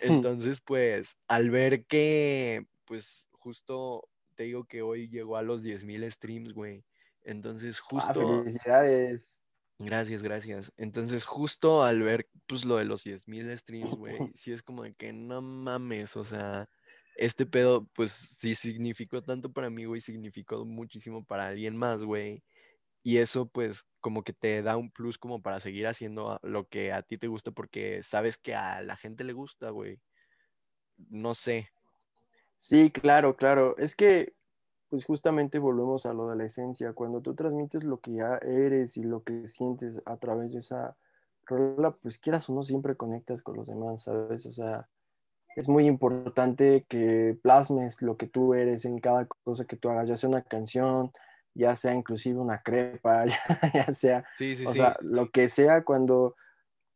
Entonces, pues, al ver que, pues, justo te digo que hoy llegó a los 10.000 streams, güey. Entonces, Ah, justo... felicidades. Gracias, gracias. Entonces, justo al ver pues lo de los 10.000 streams, güey, sí es como de que no mames, o sea, este pedo pues sí significó tanto para mí, güey, significó muchísimo para alguien más, güey. Y eso pues como que te da un plus como para seguir haciendo lo que a ti te gusta porque sabes que a la gente le gusta, güey. No sé. Sí, claro, claro. Es que, pues justamente volvemos a lo de la esencia. Cuando tú transmites lo que ya eres y lo que sientes a través de esa rola, pues quieras o no, siempre conectas con los demás, ¿sabes? O sea, es muy importante que plasmes lo que tú eres en cada cosa que tú hagas, ya sea una canción, ya sea inclusive una crepa, ya, ya sea, Sí, sí, o sí. sea, lo que sea cuando,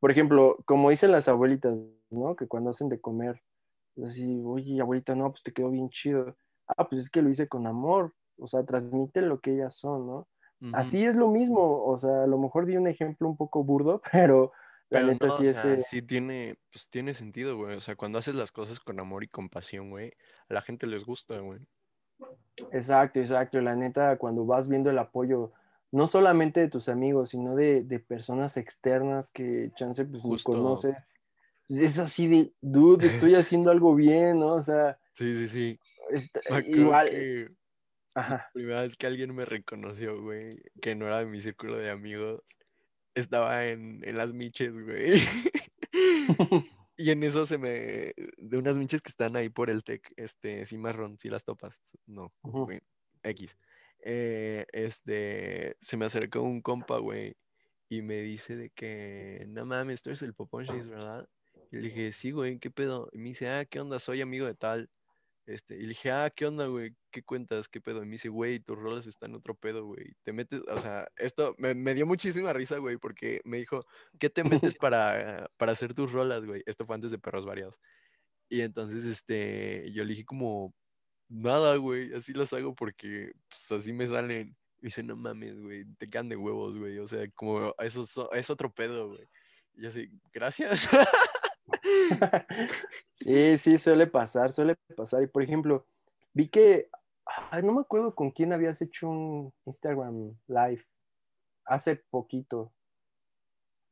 por ejemplo, como dicen las abuelitas, ¿no? Que cuando hacen de comer, así, oye, abuelita, no, pues te quedó bien chido. Ah, pues es que lo hice con amor, o sea, transmite lo que ellas son, ¿no? Así es lo mismo, o sea, a lo mejor di un ejemplo un poco burdo, pero la Pero neta no, sí o es... sea, eh, sí tiene, pues tiene sentido, güey. O sea, cuando haces las cosas con amor y compasión, güey, a la gente les gusta, güey. Exacto, exacto. La neta, cuando vas viendo el apoyo, no solamente de tus amigos, sino de, de personas externas que chance pues ni Justo. conoces, es así de, dude, estoy haciendo algo bien, ¿no? O sea, Sí, sí, sí. Está- igual, que ajá. primera vez que alguien me reconoció, güey, que no era de mi círculo de amigos, estaba en, en las miches, güey. Y en eso se me. De unas miches que están ahí por el tec, este, cimarrón, si las topas. No, güey, X. Eh, este, se me acercó un compa, güey, y me dice de que, no mames, tú eres el Poponchis, ¿verdad? Y le dije, sí, güey, ¿qué pedo? Y me dice, ah, ¿qué onda? Soy amigo de tal. Este, y le dije, ah, ¿qué onda, güey? ¿Qué cuentas? ¿Qué pedo? Y me dice, güey, tus rolas están en otro pedo, güey. Te metes, o sea, esto me, me dio muchísima risa, güey, porque me dijo, ¿qué te metes para, para hacer tus rolas, güey? Esto fue antes de Perros Variados. Y entonces, este, yo le dije como, nada, güey, así las hago porque, pues, así me salen. Y dice, no mames, güey, te quedan de huevos, güey. O sea, como, eso es, es otro pedo, güey. Y yo así, gracias. Sí, sí, suele pasar, suele pasar. Y por ejemplo, vi que, ay, no me acuerdo con quién habías hecho un Instagram live hace poquito,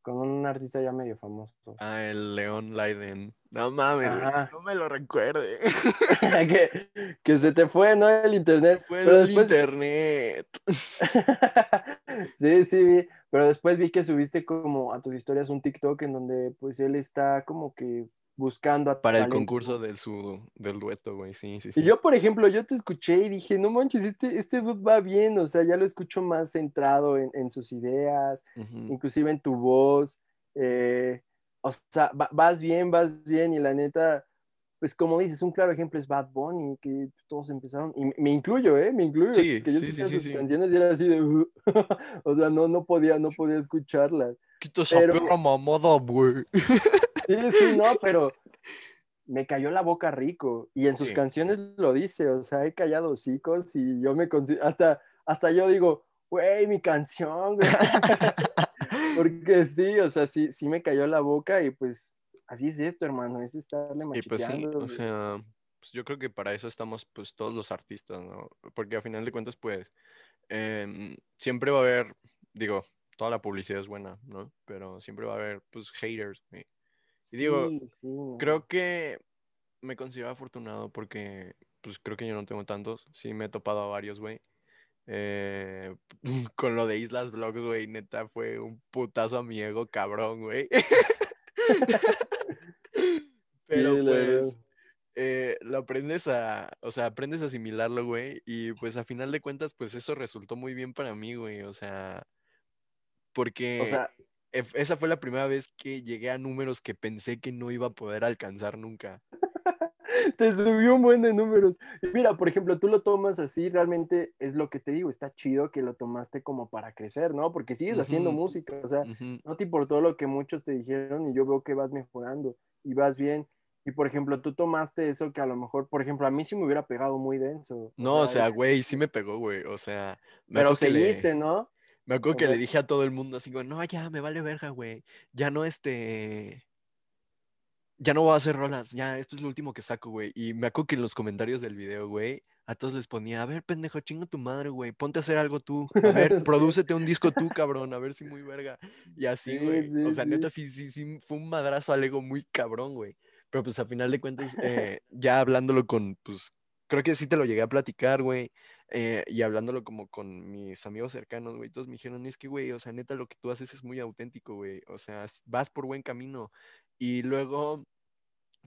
con un artista ya medio famoso. ah, el León Leiden. No mames, Ajá. no me lo recuerde. que, que se te fue, ¿no? El internet. Fue el después- internet. sí, sí, vi. Pero después vi que subiste como a tus historias un TikTok en donde pues él está como que buscando a Para el concurso del, su, del dueto, güey. Sí, sí, Y sí. yo, por ejemplo, yo te escuché y dije, no manches, este, este dude va bien, o sea, ya lo escucho más centrado en, en sus ideas, inclusive en tu voz, eh, o sea, va- vas bien, vas bien, y la neta, pues como dices, un claro ejemplo es Bad Bunny, que todos empezaron, y me- incluyo, ¿eh? Me incluyo, Sí, que yo sí, sí, escuchaba sí, sus canciones y era así de, "Uh", o sea, no, no podía, no podía escucharlas. Quita esa pero- perra mamada, güey. Sí, sí, no, pero me cayó la boca rico. Y en sus canciones lo dice, o sea, he callado hocicos y yo me considero, hasta, hasta yo digo, güey, mi canción, güey. Porque sí, o sea, sí, sí me cayó la boca y pues así es esto, hermano, es estarle Y pues sí, macheteando. o sea, pues yo creo que para eso estamos pues todos los artistas, ¿no? Porque a final de cuentas, pues, em, siempre va a haber, digo, toda la publicidad es buena, ¿no? Pero siempre va a haber, pues, haters, y digo, Sí, sí, no. Creo que me considero afortunado porque, pues, creo que yo no tengo tantos. Sí me he topado a varios, güey. Eh, con lo de Islas Vlogs, güey, neta, fue un putazo a mi ego cabrón, güey. Pero Sí, pues eh, lo aprendes a, o sea, aprendes a asimilarlo, güey, y pues a final de cuentas, pues eso resultó muy bien para mí, güey, o sea, porque O sea, esa fue la primera vez que llegué a números que pensé que no iba a poder alcanzar nunca. te subió un buen de números. Y mira, por ejemplo, tú lo tomas así, realmente es lo que te digo, está chido que lo tomaste como para crecer, ¿no? Porque sigues haciendo música, o sea, no te importó lo que muchos te dijeron y yo veo que vas mejorando y vas bien. Y por ejemplo, tú tomaste eso que a lo mejor, por ejemplo, a mí sí me hubiera pegado muy denso. No, o sea, güey, sí me pegó, güey, o sea, me pero le- seguiste, ¿no? Me acuerdo que le dije a todo el mundo así, güey, no, ya, me vale verga, güey. Ya no, este. Ya no voy a hacer rolas, ya, esto es lo último que saco, güey. Y me acuerdo que en los comentarios del video, güey, a todos les ponía, a ver, pendejo, chinga tu madre, güey, ponte a hacer algo tú. A ver, Sí. prodúcete un disco tú, cabrón, a ver si muy verga. Y así, Sí, güey. o sea, neta, sí, sí, sí, fue un madrazo al ego muy cabrón, güey. Pero pues a final de cuentas, eh, ya hablándolo con, pues, creo que sí te lo llegué a platicar, güey. eh, y hablándolo como con mis amigos cercanos, güey, todos me dijeron, es que, güey, o sea, neta, lo que tú haces es muy auténtico, güey. O sea, vas por buen camino. Y luego,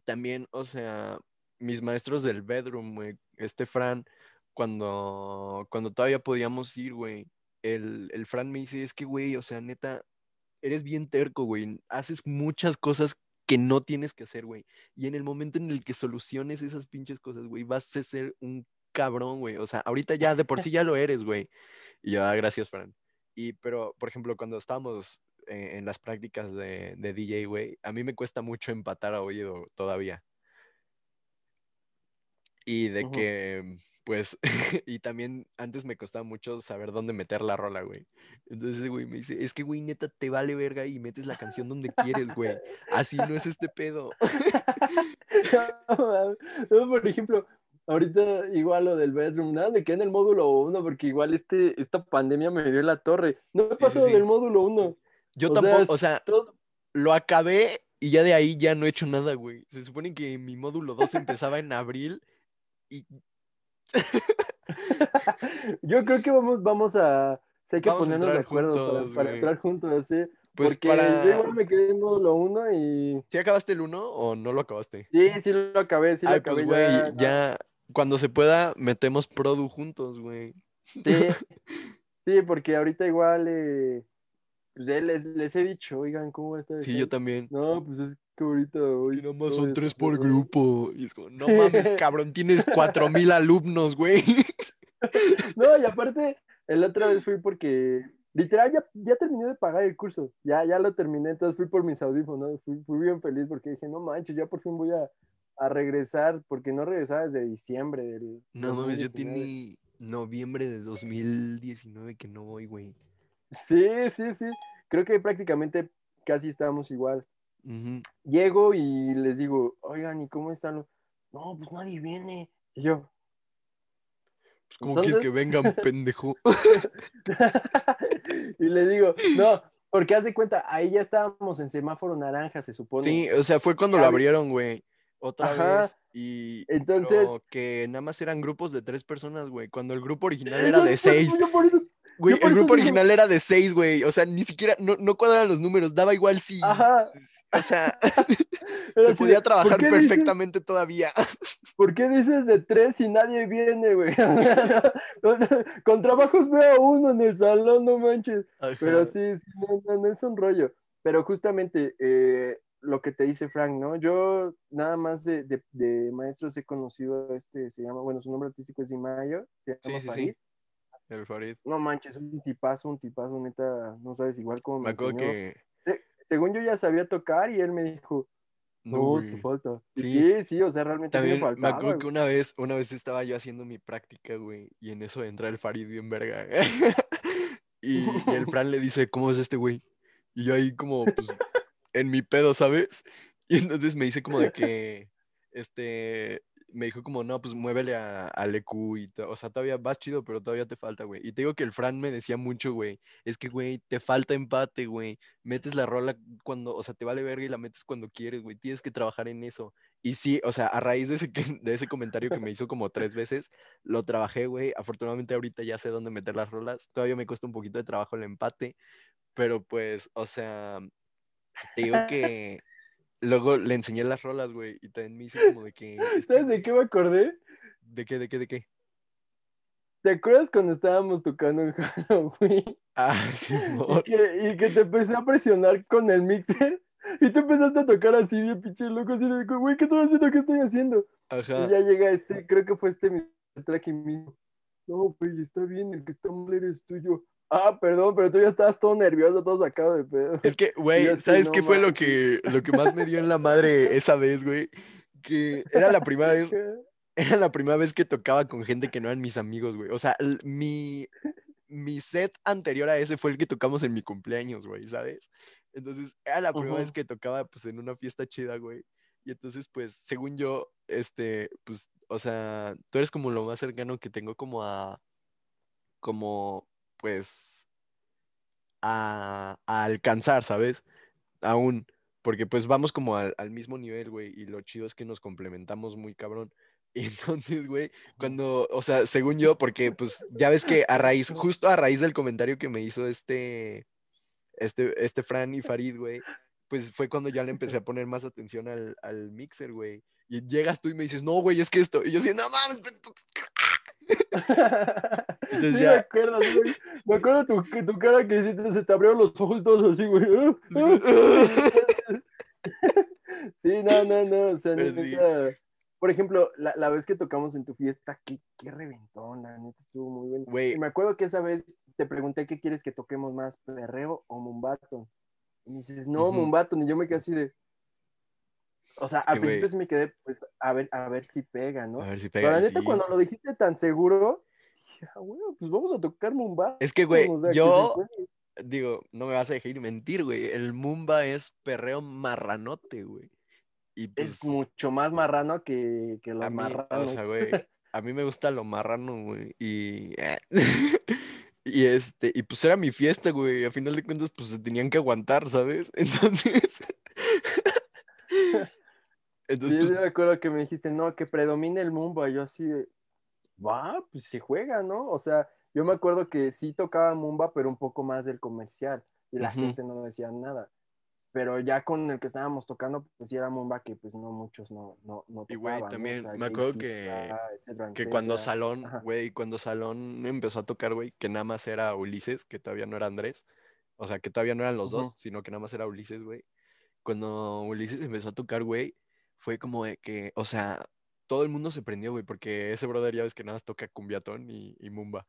también, o sea, mis maestros del bedroom, güey, este Fran, cuando, cuando todavía podíamos ir, güey, el, el Fran me dice, es que, güey, o sea, neta, eres bien terco, güey, haces muchas cosas que no tienes que hacer, güey. Y en el momento en el que soluciones esas pinches cosas, güey, vas a ser un cabrón, güey. O sea, ahorita ya de por sí ya lo eres, güey. Y yo, ah, gracias, Fran. Y, pero, por ejemplo, cuando estábamos eh, en las prácticas de, de DJ, güey, a mí me cuesta mucho empatar a oído todavía. Y de Ujú. que, pues, y también antes me costaba mucho saber dónde meter la rola, güey. Entonces, güey, me dice, es que, güey, neta, te vale verga y metes la canción donde quieres, güey. Así no es este pedo. No. No, por ejemplo, ahorita igual lo del bedroom, nada, me quedé en el módulo 1 porque igual este, esta pandemia me dio la torre. No he sí, pasado sí. del módulo 1. Yo O sea, tampoco, o sea, Todo, lo acabé Y ya de ahí ya no he hecho nada, güey. Se supone que mi módulo 2 empezaba en abril y Yo creo que vamos, vamos a. sí hay que Vamos ponernos de acuerdo para- juntos, para, güey. entrar juntos, así. pues porque para... yo igual me quedé en módulo 1 y. ¿Sí acabaste el 1 o no lo acabaste? Sí, sí lo acabé, sí lo acabé. pues, güey, ya, ya, cuando se pueda, metemos Produ juntos, güey. Sí, sí, porque ahorita igual. Eh, pues les, les he dicho, oigan, ¿cómo va a estar? Sí, acá?". yo también. No, pues es que ahorita hoy. Y nada más todo son tres por grupo. Y es como, no mames, cabrón, tienes cuatro mil alumnos, güey. No, y aparte, el otra vez fui porque. Literal, ya, ya terminé de pagar el curso. Ya, ya lo terminé, entonces fui por mis audífonos. Fui, fui bien feliz porque dije, no manches, ya por fin voy a, a regresar, porque no regresaba desde diciembre del. No mames, yo 2019. tiene noviembre de 2019 que no voy, güey. Sí, sí, sí. Creo que prácticamente casi estábamos igual. Llego y les digo, oigan, ¿y cómo están? No, pues nadie viene. Y yo, Pues, ¿cómo quieres que vengan, pendejo? y le digo, no, porque haz de cuenta, ahí ya estábamos en semáforo naranja, se supone. Sí, o sea, fue cuando lo abrieron, güey. Otra Ajá. vez. Y Entonces, pero que nada más eran grupos de tres personas, güey. Cuando el grupo original era de seis. Yo por eso- Güey, el grupo original era de seis, güey. O sea, ni siquiera, no, no cuadraban los números, daba igual si. Ajá. O sea, se podía de, trabajar ¿por qué dices- perfectamente todavía. ¿Por qué dices de tres y nadie viene, güey? Con trabajos veo a uno en el salón, no manches. Pero Ajá. sí, sí, no, no, no es un rollo. Pero justamente eh, lo que te dice Frank, ¿no? Yo nada más de, de- de maestros he conocido a este, se llama, bueno, su nombre artístico es Di Mayo, se llama sí, sí. Farid. El Farid. No manches, un tipazo, un tipazo, neta, no sabes igual cómo me, Me acuerdo enseñó. que. Se- según yo ya sabía tocar y él me dijo, No, no, te falta. Sí. Sí, sí, o sea, realmente También me me faltaba. acuerdo que una vez, una vez estaba yo haciendo mi práctica, güey, y en eso entra el Farid bien verga. y, y el Fran le dice, ¿cómo es este güey? Y yo ahí como, pues, en mi pedo, ¿sabes? Y entonces me dice como de que, este, me dijo como, no, pues muévele a- al EQ y, to- o sea, todavía vas chido, pero todavía te falta, güey. Y te digo que el Fran me decía mucho, güey, es que, güey, te falta empate, güey. Metes la rola cuando, o sea, te vale verga y la metes cuando quieres, güey. Tienes que trabajar en eso. Y sí, o sea, a raíz de ese, de ese comentario que me hizo como tres veces, lo trabajé, güey. Afortunadamente ahorita ya sé dónde meter las rolas. Todavía me cuesta un poquito de trabajo el empate, pero pues, o sea, te digo que luego le enseñé las rolas, güey, y también me hice como de que... es que- ¿Sabes de qué me acordé? ¿De qué, de qué, de qué? ¿Te acuerdas cuando estábamos tocando en Halloween? Ah, sí, Y que, y que te empecé a presionar con el mixer. Y tú empezaste a tocar así, bien pinche loco, así de, güey, ¿qué estoy haciendo? ¿Qué estoy haciendo? Ajá. Y ya llega este, creo que fue este mi track y mismo. No, güey, está bien, el que está mal eres tuyo. Ah, perdón, pero tú ya estabas todo nervioso, todo sacado de pedo. Es que, güey, ¿sabes no qué fue lo que, lo que más me dio en la madre esa vez, güey? Que era la primera vez, era la primera vez que tocaba con gente que no eran mis amigos, güey. O sea, mi, mi set anterior a ese fue el que tocamos en mi cumpleaños, güey, ¿sabes? Entonces, era la primera vez que tocaba, pues, en una fiesta chida, güey. Y entonces, pues, según yo, este, pues, o sea, tú eres como lo más cercano que tengo como a, como, pues, a, alcanzar, ¿sabes? Aún, porque pues vamos como al, mismo nivel, güey, y lo chido es que nos complementamos muy cabrón. Entonces, güey, cuando, o sea, según yo, porque pues ya ves que a raíz, justo a raíz del comentario que me hizo este, este, este Fran y Farid, güey, pues fue cuando ya le empecé a poner más atención al, al mixer, güey. Y llegas tú y me dices, no, güey, es que esto. Y yo así, no mames, pero Entonces sí, ya- me acuerdo, güey. Me acuerdo tu, cara que hiciste, se te abrieron los ojos todos así, güey. Sí, no, no, no. O sea, sí. Por ejemplo, la, la vez que tocamos en tu fiesta, qué, qué reventón, la neta estuvo muy bueno. Güey. Y me acuerdo que esa vez te pregunté qué quieres que toquemos más, perreo o mumbato. Y me dices, no, mumbato, y yo me quedé así de. O sea, Es que, al principio sí me quedé, pues, a ver, a ver si pega, ¿no? A ver si Pero pega. la y neta, sí. cuando lo dijiste tan seguro, dije, ah, bueno, pues vamos a tocar mumbato. Es que, güey, o sea, yo digo, no me vas a dejar mentir, güey. El Mumba es perreo marranote, güey. Y pues, Es mucho más marrano que, que los a mí, marranos. o sea, güey, a mí me gusta lo marrano, güey. Y, eh, y este, y pues era mi fiesta, güey. A final de cuentas, pues se tenían que aguantar, ¿sabes? Entonces, Entonces, Sí, yo me acuerdo que me dijiste, no, que predomine el Mumba. Yo así, va, pues se juega, ¿no? O sea, yo me acuerdo que sí tocaba Mumba, pero un poco más del comercial. Y la Ujú. gente no decía nada. Pero ya con el que estábamos tocando, pues sí era Mumba que pues no muchos no, no, no Y, güey, tocaban, ¿no? O también sea, me acuerdo que- etcétera, que cuando. Salón, güey, cuando Salón empezó a tocar, güey, que nada más era Ulises, que todavía no era Andrés, o sea, que todavía no eran los dos, Ujú. sino que nada más era Ulises, güey. Cuando Ulises empezó a tocar, güey, fue como de que, o sea, todo el mundo se prendió, güey, porque ese brother ya ves que nada más toca cumbiatón y, y mumba.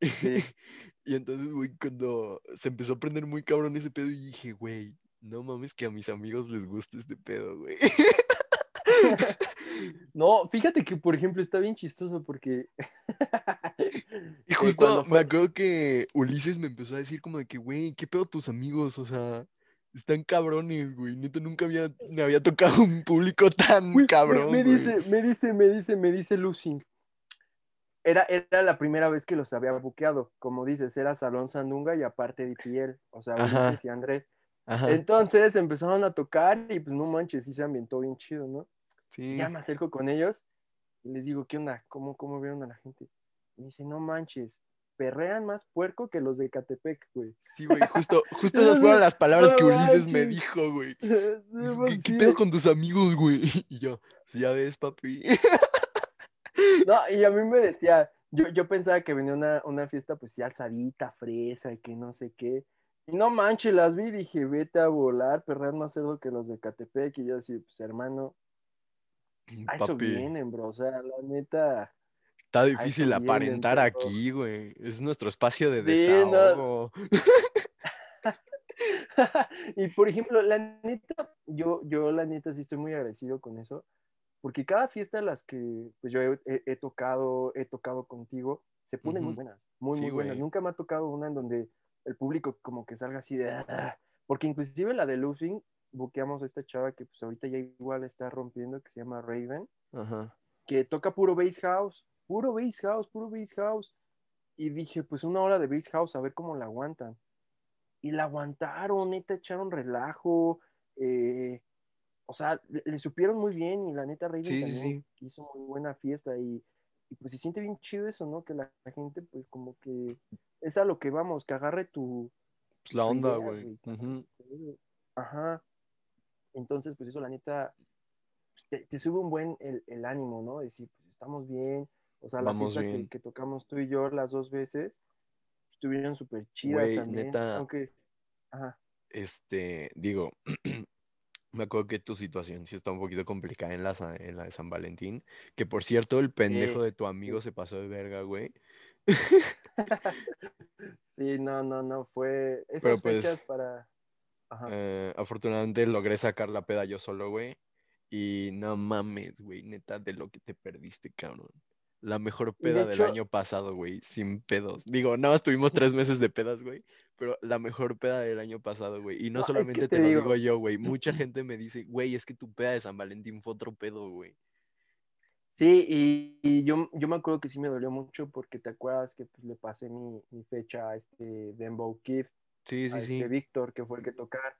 Sí. Y entonces, güey, cuando se empezó a prender muy cabrón ese pedo, y dije, güey, no mames que a mis amigos les gusta este pedo, güey. No, fíjate que, por ejemplo, está bien chistoso porque... Y justo me acuerdo que Ulises me empezó a decir como de que, güey, ¿qué pedo tus amigos? O sea, están cabrones, güey. Neta, nunca había, me había tocado un público tan Güey, me- cabrón, me, güey. dice, me dice, me dice, me dice Lucing. Era, era la primera vez que los había buqueado. Como dices, era Salón Sandunga y aparte DPL. O sea, Ajá. Y Andrés. Ajá, Entonces empezaron a tocar y pues no manches, sí se ambientó bien chido, ¿no? sí. Ya me acerco con ellos y les digo, ¿qué onda? ¿Cómo, cómo vieron a la gente? Me dice, no manches, perrean más puerco que los de Catepec, güey. Sí, güey, justo, justo esas fueron las palabras que Ulises me dijo, güey. ¿Qué, pues, qué sí. pedo con tus amigos, güey? Y yo, "Pues ya ves, papi. No, y a mí me decía, yo, yo pensaba que venía una, una fiesta pues sí alzadita, fresa y que no sé qué. Y no manches, las vi y dije, vete a volar, perrean más cerdo que los de Catepec. Y yo así, pues hermano, a eso vienen, bro. O sea, la neta. Está difícil vienen, aparentar aquí, güey. Es nuestro espacio de Sí, no. desahogo. y por ejemplo, la neta, yo, yo la neta sí estoy muy agradecido con eso, porque cada fiesta las que pues, yo he, he- he tocado, he tocado contigo, se ponen muy Ujú. buenas, muy, Sí, muy buenas. güey. Nunca me ha tocado una en donde el público como que salga así de... "Ah", porque inclusive la de Losing, buqueamos a esta chava que pues ahorita ya igual está rompiendo, que se llama Raven, Ajá. que toca puro bass house, puro bass house, puro bass house. Y dije, pues una hora de bass house, a ver cómo la aguantan. Y la aguantaron, neta, echaron relajo. eh, o sea, le, le supieron muy bien y la neta Raven Sí, sí, también hizo muy buena fiesta y, y pues se siente bien chido eso, ¿no? Que la, la gente pues como que es a lo que vamos, que agarre tu... Pues la onda, güey. Ajá. Entonces, pues eso, la neta, te, te sube un buen el, el ánimo, ¿no? Decir, pues estamos bien. O sea, la Vamos fiesta que, que tocamos tú y yo las dos veces estuvieron súper chidas Güey, también. neta. Aunque, ajá. Este, digo, me acuerdo que tu situación sí está un poquito complicada en la, en la de San Valentín. Que por cierto, el pendejo Sí, de tu amigo se pasó de verga, güey. Sí, no, no, no, fue esas Pero, pues, fechas para... Ajá. Eh, afortunadamente logré sacar la peda yo solo, güey. Y no mames, güey, neta, de lo que te perdiste, cabrón. La mejor de peda del hecho- año pasado, güey, sin pedos. Digo, nada más tuvimos tres meses de pedas, güey, pero la mejor peda del año pasado, güey. Y no, No, es que solamente te lo digo- yo, güey. Mucha gente me dice, güey, es que tu peda de San Valentín fue otro pedo, güey. Sí, y, y yo, yo me acuerdo que sí me dolió mucho porque te acuerdas que pues, le pasé mi, mi fecha a este Dembow Kid, Sí, a sí, este sí. Víctor, que fue el que tocar.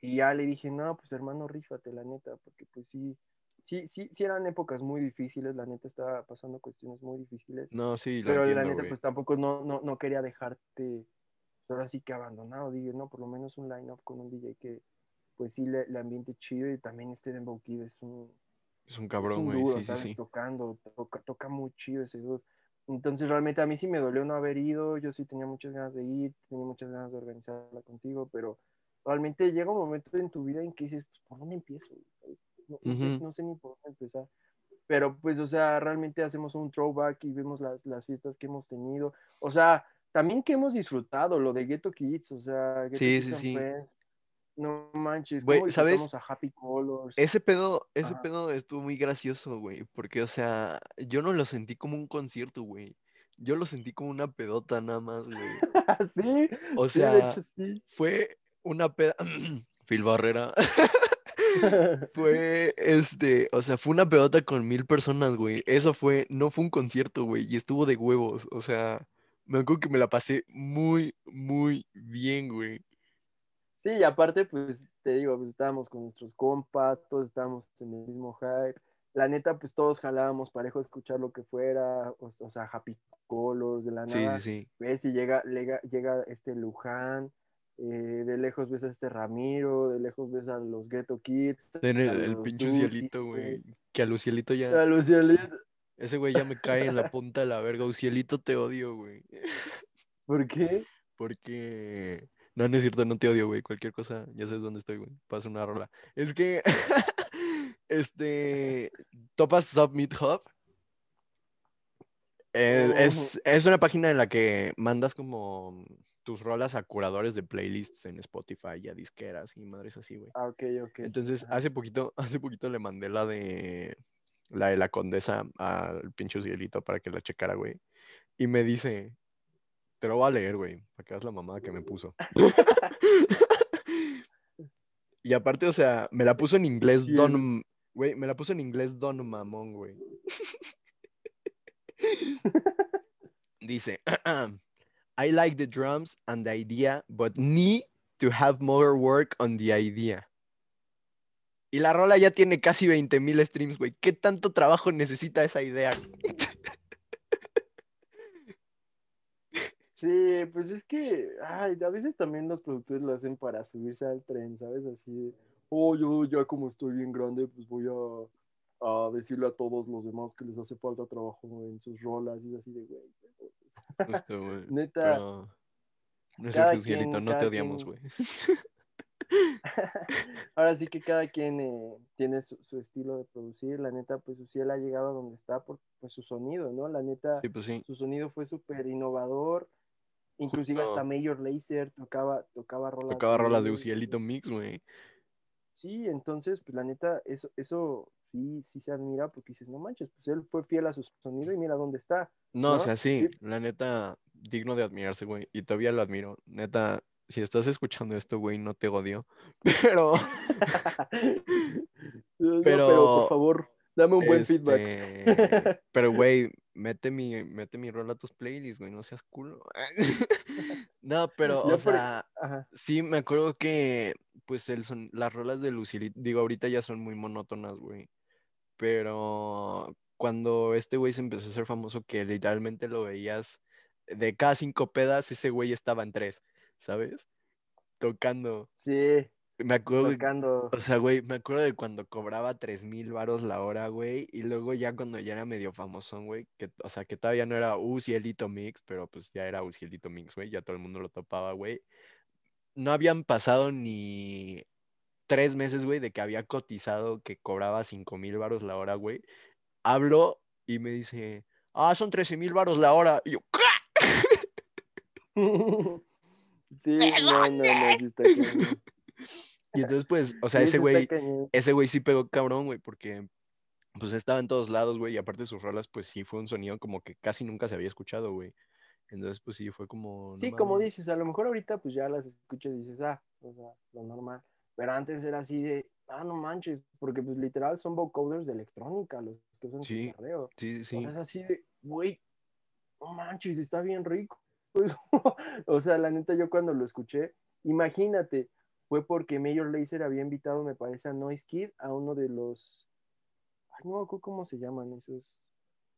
Y ya le dije, no, pues hermano, rífate, la neta, porque pues sí, sí, sí, sí eran épocas muy difíciles, la neta estaba pasando cuestiones muy difíciles. No, sí, pero la entiendo, neta, güey. pues tampoco no, no, no quería dejarte, pues, ahora sí que abandonado, dije, no, por lo menos un line-up con un DJ que pues sí le, le ambiente chido y también este Dembow Kid es un, Es un es cabrón, un güey. duro, Sí, sí, ¿sabes? sí. Tocando, toca, toca muy chido ese dude. Entonces, realmente a mí sí me dolió no haber ido. Yo sí tenía muchas ganas de ir, tenía muchas ganas de organizarla contigo, pero realmente llega un momento en tu vida en que dices, pues, ¿por dónde empiezo? ¿Sabes? No, sé, Ujú. no sé ni por dónde empezar. Pero, pues, o sea, realmente hacemos un throwback y vemos las, las fiestas que hemos tenido. O sea, también que hemos disfrutado lo de Ghetto Kids, o sea, Ghetto Sí, Kids sí, sí. Friends. No manches, Güey, ¿cómo ¿sabes? a Happy Colors? Ese pedo, ese Ajá. pedo estuvo muy gracioso, güey, porque, o sea, yo no lo sentí como un concierto, güey. Yo lo sentí como una pedota nada más, güey. sí, O sí, de sea, hecho sí. fue una peda... Phil Barrera. fue, este, o sea, fue una pedota con mil personas, güey. Eso fue, no fue un concierto, güey, y estuvo de huevos. O sea, me acuerdo que me la pasé muy, muy bien, güey. Sí, y aparte, pues te digo, pues estábamos con nuestros compas, todos estábamos en el mismo hype. La neta, pues todos jalábamos parejo a escuchar lo que fuera, o, o sea, Happy Colors, de la Sí, nada. sí, sí. Ves y llega, llega, llega este Luján, eh, de lejos ves a este Ramiro, de lejos ves a los Ghetto Kids. El, el pinche Duty, Ucielito, güey. Que a Lucielito ya. A los Cielitos. Ese güey ya me cae en la punta de la verga. Ucielito, te odio, güey. ¿Por qué? Porque. No, no es cierto, no te odio, güey. Cualquier cosa, ya sabes dónde estoy, güey. Pasa una rola. Es que. este. Topas Submit Hub. Eh, es, es una página en la que mandas como tus rolas a curadores de playlists en Spotify y a disqueras y madres así, güey. Ah, ok, ok. Entonces, hace poquito, hace poquito le mandé la de la de la condesa al pinche cielito para que la checara, güey. Y me dice, te lo voy a leer, güey, para que veas la mamada que me puso. y aparte, o sea, me la puso en inglés ¿Quién? Don, güey, me la puso en inglés Don Mamón, güey. Dice, I like the drums and the idea, but need to have more work on the idea. Y la rola ya tiene casi 20 mil streams, güey. ¿Qué tanto trabajo necesita esa idea? Sí, pues es que, ay, a veces también los productores lo hacen para subirse al tren, ¿sabes? Así oh, yo ya como estoy bien grande, pues voy a, a decirle a todos los demás que les hace falta trabajo en sus rolas y es así de, güey. Neta, Pero... No es cada cierto, cielito, quien- no te odiamos, quien- güey. Ahora sí que cada quien eh, tiene su, su estilo de producir. La neta, pues Uciel ha llegado a donde está por pues, su sonido, ¿no? La neta, Sí, pues sí. su sonido fue súper innovador. Inclusive Justo. hasta Major Lazer tocaba, tocaba rolas. Tocaba rolas de. Ucielito Mix, güey. Sí, entonces, pues la neta, eso, eso sí, sí se admira porque dices, no manches, pues él fue fiel a su sonido y mira dónde está. No, o sea, sí, Sí. la neta, digno de admirarse, güey. Y todavía lo admiro. Neta, si estás escuchando esto, güey, no te odio. Pero, No, Pero, pero por favor, dame un buen feedback. este, pero, güey, mete mi, mete mi rol a tus playlists, güey, no seas culo. No, pero, Yo o por- sea, Ajá. sí, me acuerdo que, pues, el son, las rolas de Lucilito, digo, ahorita ya son muy monótonas, güey. Pero cuando este güey se empezó a hacer famoso, que literalmente lo veías de cada cinco pedas, ese güey estaba en tres, ¿sabes? Tocando. Sí, Me acuerdo, tocando. o sea, güey, me acuerdo de cuando cobraba tres mil varos la hora, güey, y luego ya cuando ya era medio famosón, güey, que, o sea, que todavía no era Ucielito Mix, pero pues ya era Ucielito Mix, güey, ya todo el mundo lo topaba, güey. No habían pasado ni tres meses, güey, de que había cotizado que cobraba cinco mil varos la hora, güey. Hablo y me dice, ah, son 13 mil varos la hora. Y yo. Sí, no, no, no, sí está cañón. Y entonces, pues, o sea, Sí, ese güey, ese güey sí pegó cabrón, güey, porque pues estaba en todos lados, güey, y aparte de sus rolas, pues sí fue un sonido como que casi nunca se había escuchado, güey. Entonces, pues sí, fue como... no Sí, como dices, a lo mejor ahorita pues ya las escuchas y dices, ah, o sea, lo normal. Pero antes era así de, ah, no manches, porque pues literal son vocoders de electrónica los que usan Sí, guitarreo. Sí, O sí. sea, es así de, güey, no manches, está bien rico. o sea, la neta, yo cuando lo escuché, imagínate, fue porque Major Lazer había invitado, me parece, a Noise Kid a uno de los, ay, no cómo se llaman esos,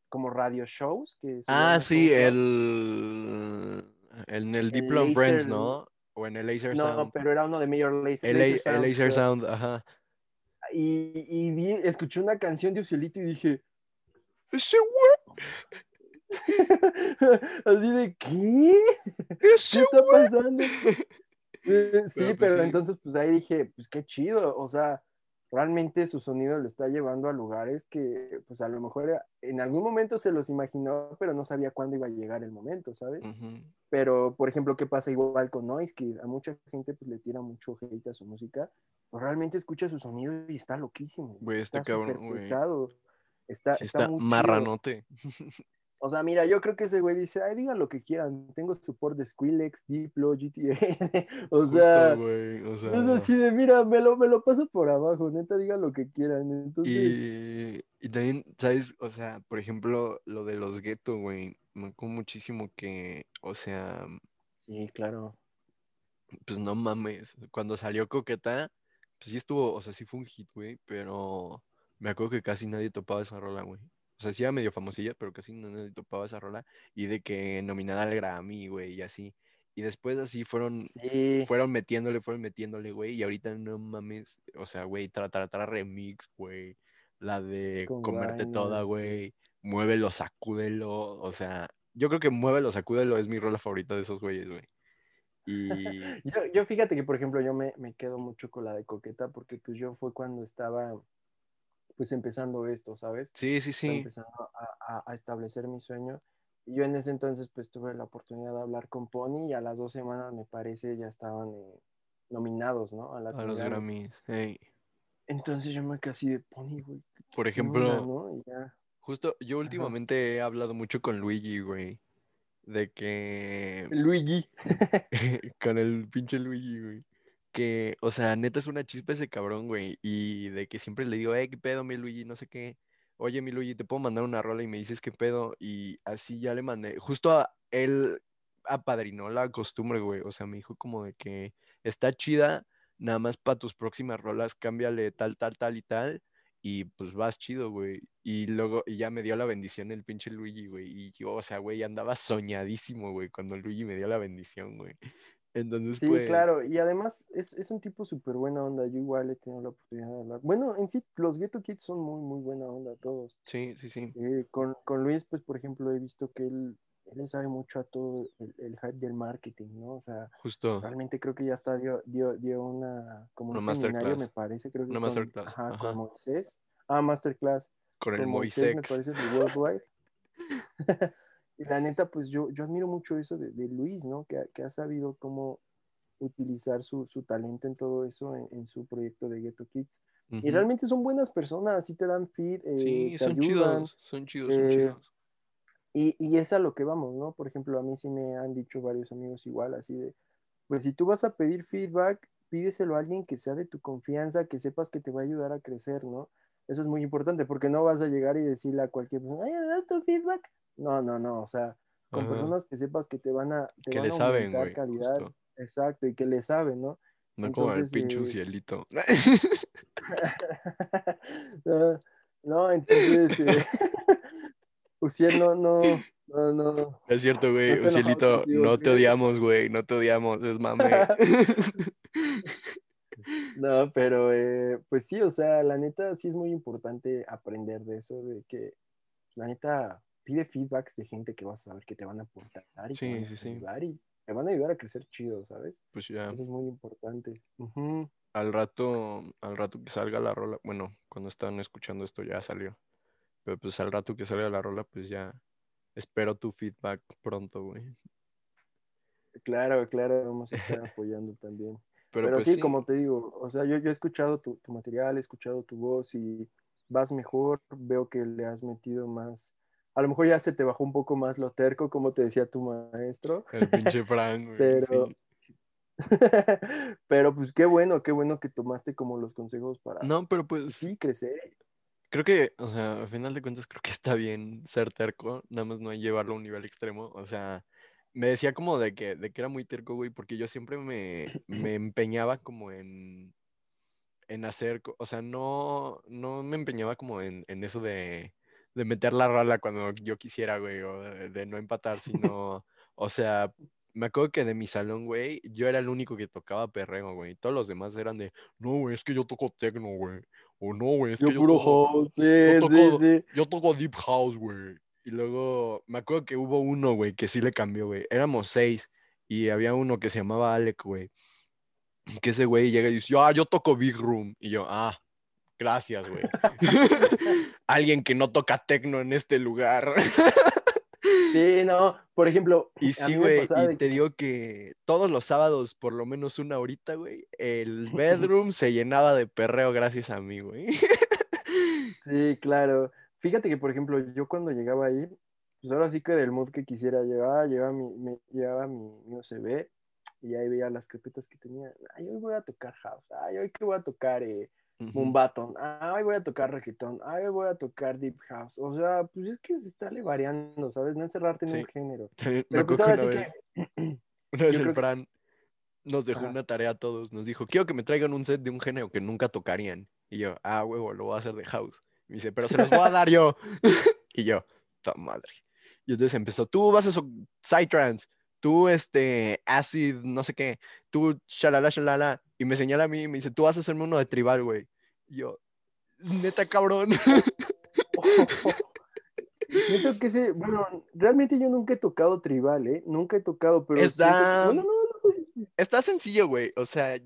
como radio shows. Que Ah, sí, el... En el El Diplo Friends, ¿no? O en el Laser No, Sound. pero era uno de Major Lazer. El, Lazer La- el Sound, Laser. Sound, ajá. Y, y vi, escuché una canción de Ucielito y dije, Ese güey, así de, ¿qué? ese ¿Qué está pasando? Eh, sí, Pero, pero, pues, sí. entonces pues ahí dije, pues qué chido, o sea, realmente su sonido lo está llevando a lugares que pues a lo mejor era- en algún momento se los imaginó, pero no sabía cuándo iba a llegar el momento, ¿sabes? Ujú. Pero, por ejemplo, ¿qué pasa igual con Noise Kid? A mucha gente pues le tira mucho hate a su música, pero realmente escucha su sonido y está loquísimo. Güey, está está cabrón, pesado. Está, Sí está, está muy chido. O sea, mira, yo creo que ese güey dice, ay, digan lo que quieran, tengo support de Skrillex, Diplo, GTA. o sea, Justo, güey, o sea... es así de, mira, me lo, me lo paso por abajo, neta, digan lo que quieran. Entonces, Y, y también, ¿sabes? O sea, por ejemplo, lo de los guetos, güey, me acuerdo muchísimo que, o sea, sí, claro. pues no mames, cuando salió Coqueta, pues sí estuvo, o sea, sí fue un hit, güey, pero me acuerdo que casi nadie topaba esa rola, güey. O sea, sí era medio famosilla, pero casi nadie topaba esa rola. Y de que nominada al Grammy, güey, y así. Y después así fueron, Sí, fueron metiéndole, fueron metiéndole, güey. Y ahorita no mames, o sea, güey, Tra Tra remix, güey. La de Con comerte toda, Gaina, sí. güey. Muévelo, sacúdelo. O sea, yo creo que Muévelo, sacúdelo es mi rola favorita de esos güeyes, güey. Y yo, yo fíjate que, por ejemplo, yo me, me quedo mucho con la de Coqueta porque pues yo fue cuando estaba pues empezando esto, ¿sabes? sí, sí, sí. empezando a, a- a establecer mi sueño. Y yo en ese entonces pues tuve la oportunidad de hablar con Pony y a las dos semanas me parece ya estaban eh, nominados, ¿no? A, A Latin los Grammy. Grammys. hey. Entonces yo me quedé así de Pony, güey. Por ¿qué ejemplo, onda, no? Ya. justo yo últimamente he hablado mucho con Luigi, güey. De que Luigi. con el pinche Luigi, güey. Que, o sea, neta es una chispa ese cabrón, güey. Y de que siempre le digo, eh, ¿qué pedo, mi Luigi? No sé qué. Oye, mi Luigi, te puedo mandar una rola y me dices qué pedo. Y así ya le mandé. Justo a él apadrinó la costumbre, güey. O sea, me dijo como de que está chida, nada más para tus próximas rolas, cámbiale tal, tal, tal y tal. Y pues vas chido, güey. Y luego, y ya me dio la bendición el pinche Luigi, güey. Y yo, o sea, güey, andaba soñadísimo, güey, cuando Luigi me dio la bendición, güey. Entonces, Sí, pues. claro, y además es, es un tipo súper buena onda. Yo igual he tenido la oportunidad de hablar. Bueno, en sí, los Ghetto Kids son muy, muy buena onda todos. Sí, sí, sí. Eh, con, con Luis, pues, por ejemplo, he visto que él, él le sabe mucho a todo el, el hype del marketing, ¿no? O sea, Justo. realmente creo que ya está, dio, dio, dio una, como Una un seminario, me parece, creo que Una con, masterclass, ajá, ajá. con Moisés. Ah, masterclass. Con el con Moisés, me parece, de Worldwide. y la neta, pues yo, yo admiro mucho eso de, de Luis, ¿no? Que, ha- que ha sabido cómo utilizar su, su talento en todo eso, en, en su proyecto de Ghetto Kids. Y realmente son buenas personas, sí te dan feed, eh, Sí, te son ayudan. chidos, son chidos, son eh, chidos. Y, y es a lo que vamos, ¿no? Por ejemplo, a mí sí me han dicho varios amigos igual, así de, pues si tú vas a pedir feedback, pídeselo a alguien que sea de tu confianza, que sepas que te va a ayudar a crecer, ¿no? Eso es muy importante, porque no vas a llegar y decirle a cualquier persona, ay, ¿me das tu feedback? No, no, no, o sea, con Ajá. personas que sepas que te van a, te Que van le a saben, güey. calidad, Justo. exacto, y que le saben, ¿no? No como el Entonces, pinche eh, Ucielito. no, no, entonces, eh, Uciel no, no, no, no, Es cierto, güey. enojado Ucielito, contigo, no te odiamos, güey. No te odiamos, es mame. No, pero eh, pues sí, o sea, la neta sí es muy importante aprender de eso, de que la neta pide feedbacks de gente que vas a saber que te van a aportar y Sí, te van a sí, sí. ayudar y te van a ayudar a crecer chido, ¿sabes? Pues ya, Eso es muy importante. Al rato, al rato que salga la rola, bueno, cuando están escuchando esto ya salió. Pero pues al rato que salga la rola, pues ya espero tu feedback pronto, güey. Claro, claro, vamos a estar apoyando también. Pero, Pero, pues sí, como te digo, o sea, yo, yo he escuchado tu, tu material, he escuchado tu voz y vas mejor, veo que le has metido más, a lo mejor ya se te bajó un poco más lo terco, como te decía tu maestro, el pinche Frank, güey. Pero- sí. pero pues qué bueno, qué bueno que tomaste como los consejos para No, pero pues sí crecer. creo que, o sea, al final de cuentas creo que está bien ser terco, nada más no hay llevarlo a un nivel extremo, o sea, me decía como de que, de que era muy terco, güey, porque yo siempre me, me empeñaba como en, en hacer, o sea, no, no me empeñaba como en, en eso de, de meter la rola cuando yo quisiera, güey, o de, de no empatar, sino, o sea, me acuerdo que de mi salón, güey, yo era el único que tocaba perreo, güey, todos los demás eran de, no, güey, es que yo toco techno, güey, o no, güey, es Yo que yo puro toco, house, sí, yo sí, toco- sí. yo toco Deep House, güey. Y luego me acuerdo que hubo uno, güey, que sí le cambió, güey. Éramos seis y había uno que se llamaba Alec, güey. Que ese güey llega y dice, ah, yo toco Big Room. Y yo, ah, gracias, güey. Alguien que no toca tecno en este lugar. Sí, no, por ejemplo, Y sí, güey, y de te digo que todos los sábados, por lo menos una horita, güey, el bedroom se llenaba de perreo gracias a mí, güey. Sí, claro. Fíjate que, por ejemplo, yo cuando llegaba ahí, pues ahora sí que del mood que quisiera llevar, llevaba mi, me, llevaba mi, mi USB y ahí veía las carpetas que tenía. Ay, hoy voy a tocar house. Ay, hoy que voy a tocar eh, Mumbaton. Ay, hoy voy a tocar reggaetón. Ay, hoy voy a tocar deep house. O sea, pues es que se está variando, ¿sabes? No encerrarte en Sí. un género. También me Pero pues acuerdo ahora que sí que... una vez el que- Fran nos dejó una tarea a todos. Nos dijo, quiero que me traigan un set de un género que nunca tocarían. Y yo, ah, huevo, lo voy a hacer de house. Me dice, pero se los voy a dar yo. y yo, ta madre. Y entonces empezó, tú vas a so Psytrance, tú, este, Acid, no sé qué, tú, shalala, shalala. Y me señala a mí y me dice, tú vas a hacerme uno de tribal, güey. Y yo, neta cabrón. Siento que ese, bueno, realmente yo nunca he tocado tribal, ¿eh? Nunca he tocado, pero Está- bueno, no, no, Está sencillo, güey. O sea,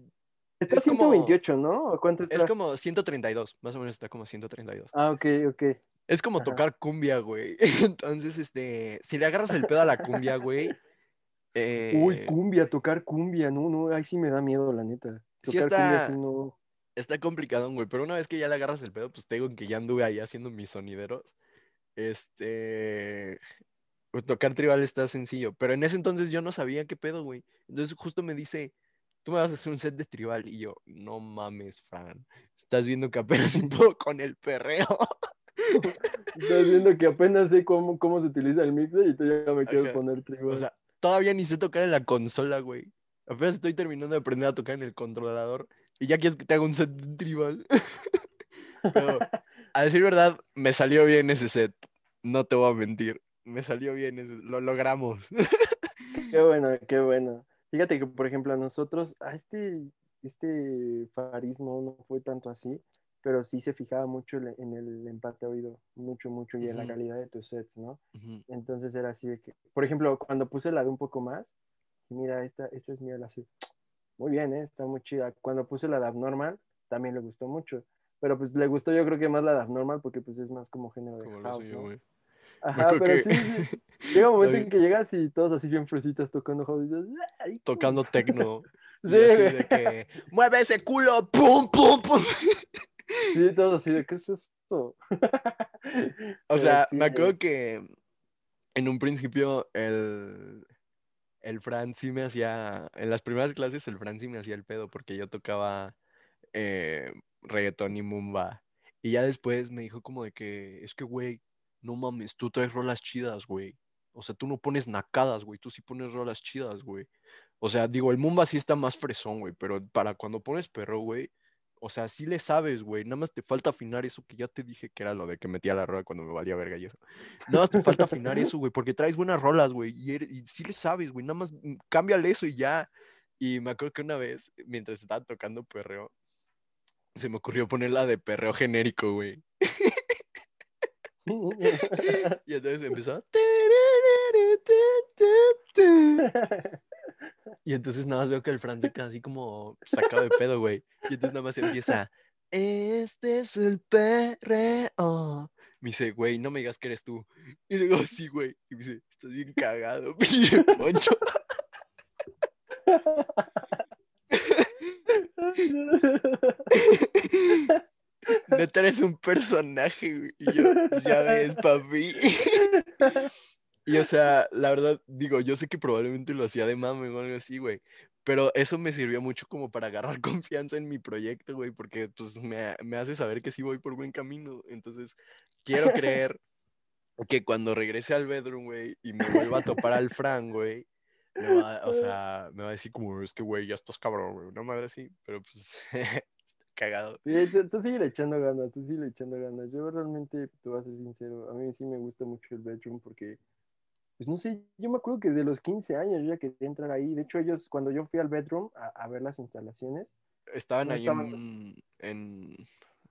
está es como- 128, ¿no? ¿O cuánto está? es como 132, más o menos está como 132. Ah, ok, ok. Es como Ajá. tocar cumbia, güey. Entonces, este, si le agarras el pedo a la cumbia, güey. Eh, Uy, cumbia, tocar cumbia, no, no, ahí sí me da miedo, la neta. Sí Tocar cumbia está- sí no. Está complicado, güey. Pero una vez que ya le agarras el pedo, pues te digo que ya anduve ahí haciendo mis sonideros. Este. pues, Tocar tribal está sencillo. Pero en ese entonces yo no sabía qué pedo, güey. Entonces justo me dice, tú me vas a hacer un set de tribal. Y yo, no mames, Fran. Estás viendo que apenas si puedo con el perreo. Estás viendo que apenas sé cómo, cómo se utiliza el mixer y tú ya me quieres poner tribal. O sea, todavía ni sé tocar en la consola, güey. Apenas estoy terminando de aprender a tocar en el controlador. Y ya quieres que te haga un set tribal. Pero, a decir verdad, me salió bien ese set. No te voy a mentir. Me salió bien, ese- lo logramos. Qué bueno, qué bueno. Fíjate que, por ejemplo, a nosotros, a este, este farismo no fue tanto así, pero sí se fijaba mucho en el empate oído, mucho, mucho, y en la Ujú. calidad de tus sets, ¿no? Ujú. Entonces era así de que, por ejemplo, cuando puse la de un poco más, mira, esta, esta es mía, la así, muy bien, ¿eh? está muy chida. Cuando puse la de abnormal, también le gustó mucho, pero pues le gustó yo creo que más la de abnormal porque pues es más como género de Como house, suyo, ¿no? Ajá, pero que- sí, sí, llega un momento en que llegas y todos así bien fresitas tocando house y dices, "Ay, Tocando tecno. y Sí, así güey. de que, mueve ese culo, pum, pum, pum. Sí, todos así de, ¿qué es esto? O sea, me acuerdo que en un principio el, el Fran sí me hacía, en las primeras clases el Fran sí me hacía el pedo porque yo tocaba eh, reggaetón y mumba. Y ya después me dijo como de que, es que, güey, no mames, tú traes rolas chidas, güey. O sea, tú no pones nacadas, güey, tú sí pones rolas chidas, güey. O sea, digo, el mumba sí está más fresón, güey, pero para cuando pones perro, güey, o sea, sí le sabes, güey. Nada más te falta afinar eso que ya te dije que era lo de que metía la rola cuando me valía verga y eso. Nada más te falta afinar eso, güey, porque traes buenas rolas, güey. Y, eres- y sí le sabes, güey. Nada más mm, cámbiale eso y ya. Y me acuerdo que una vez, mientras estaba tocando perreo, se me ocurrió poner la de perreo genérico, güey. Y entonces empezó. Y entonces nada más veo que el Fran se queda así como sacado de pedo, güey. Y entonces nada más empieza. Este es el perreo. Me dice, güey, no me digas que eres tú. Y le sí, güey. Y me dice, estás bien cagado, pinche poncho. Neta eres un personaje, güey. Y yo, "Pues ya ves, papi. Y o sea, la verdad, digo, yo sé que probablemente lo hacía de mame o algo así, güey. Pero eso me sirvió mucho como para agarrar confianza en mi proyecto, güey, porque pues me, me hace saber que sí voy por buen camino. Entonces, quiero creer que cuando regrese al bedroom, güey, y me vuelva a topar al Fran, güey, va, o sea, me va a decir como, es que, güey, ya estás cabrón, güey, una madre así, pero pues, cagado. Sí, tú, tú sigue echando ganas, tú sigue echando ganas. Yo realmente, te voy a ser sincero, a mí sí me gusta mucho el bedroom porque, pues no sé, yo me acuerdo que de los 15 años yo ya quería entrar ahí. De hecho, ellos, cuando yo fui al bedroom a, a ver las instalaciones, Estaban No ahí estaban- en, en-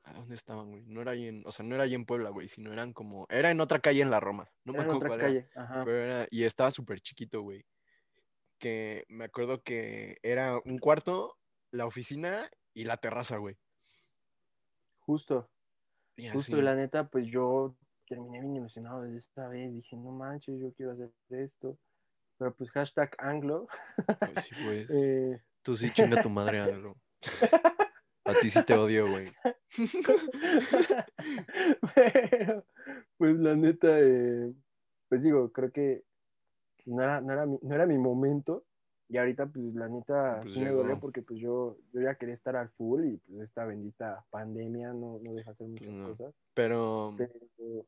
¿a ¿Dónde estaban, güey? No era ahí en... O sea, no era ahí en Puebla, güey, sino eran como... Era en otra calle en la Roma. No me era en acuerdo otra cuál era, calle. Ajá. pero era... Y estaba súper chiquito, güey. Que me acuerdo que era un cuarto, la oficina y la terraza, güey. Justo, Y justo, y la neta, pues yo terminé bien emocionado desde esta vez. Dije, no manches, yo quiero hacer esto. Pero pues hashtag anglo. pues sí, pues. eh, Tú sí chinga tu madre, Anglo. A ti sí te odio, güey. Pero, pues la neta, eh, pues digo, creo que no era, no, era mi, no era mi momento. Y ahorita, pues la neta, Pues sí me dolió porque pues yo, yo ya quería estar al full y pues esta bendita pandemia no, no deja hacer muchas no. cosas. Pero... Pero,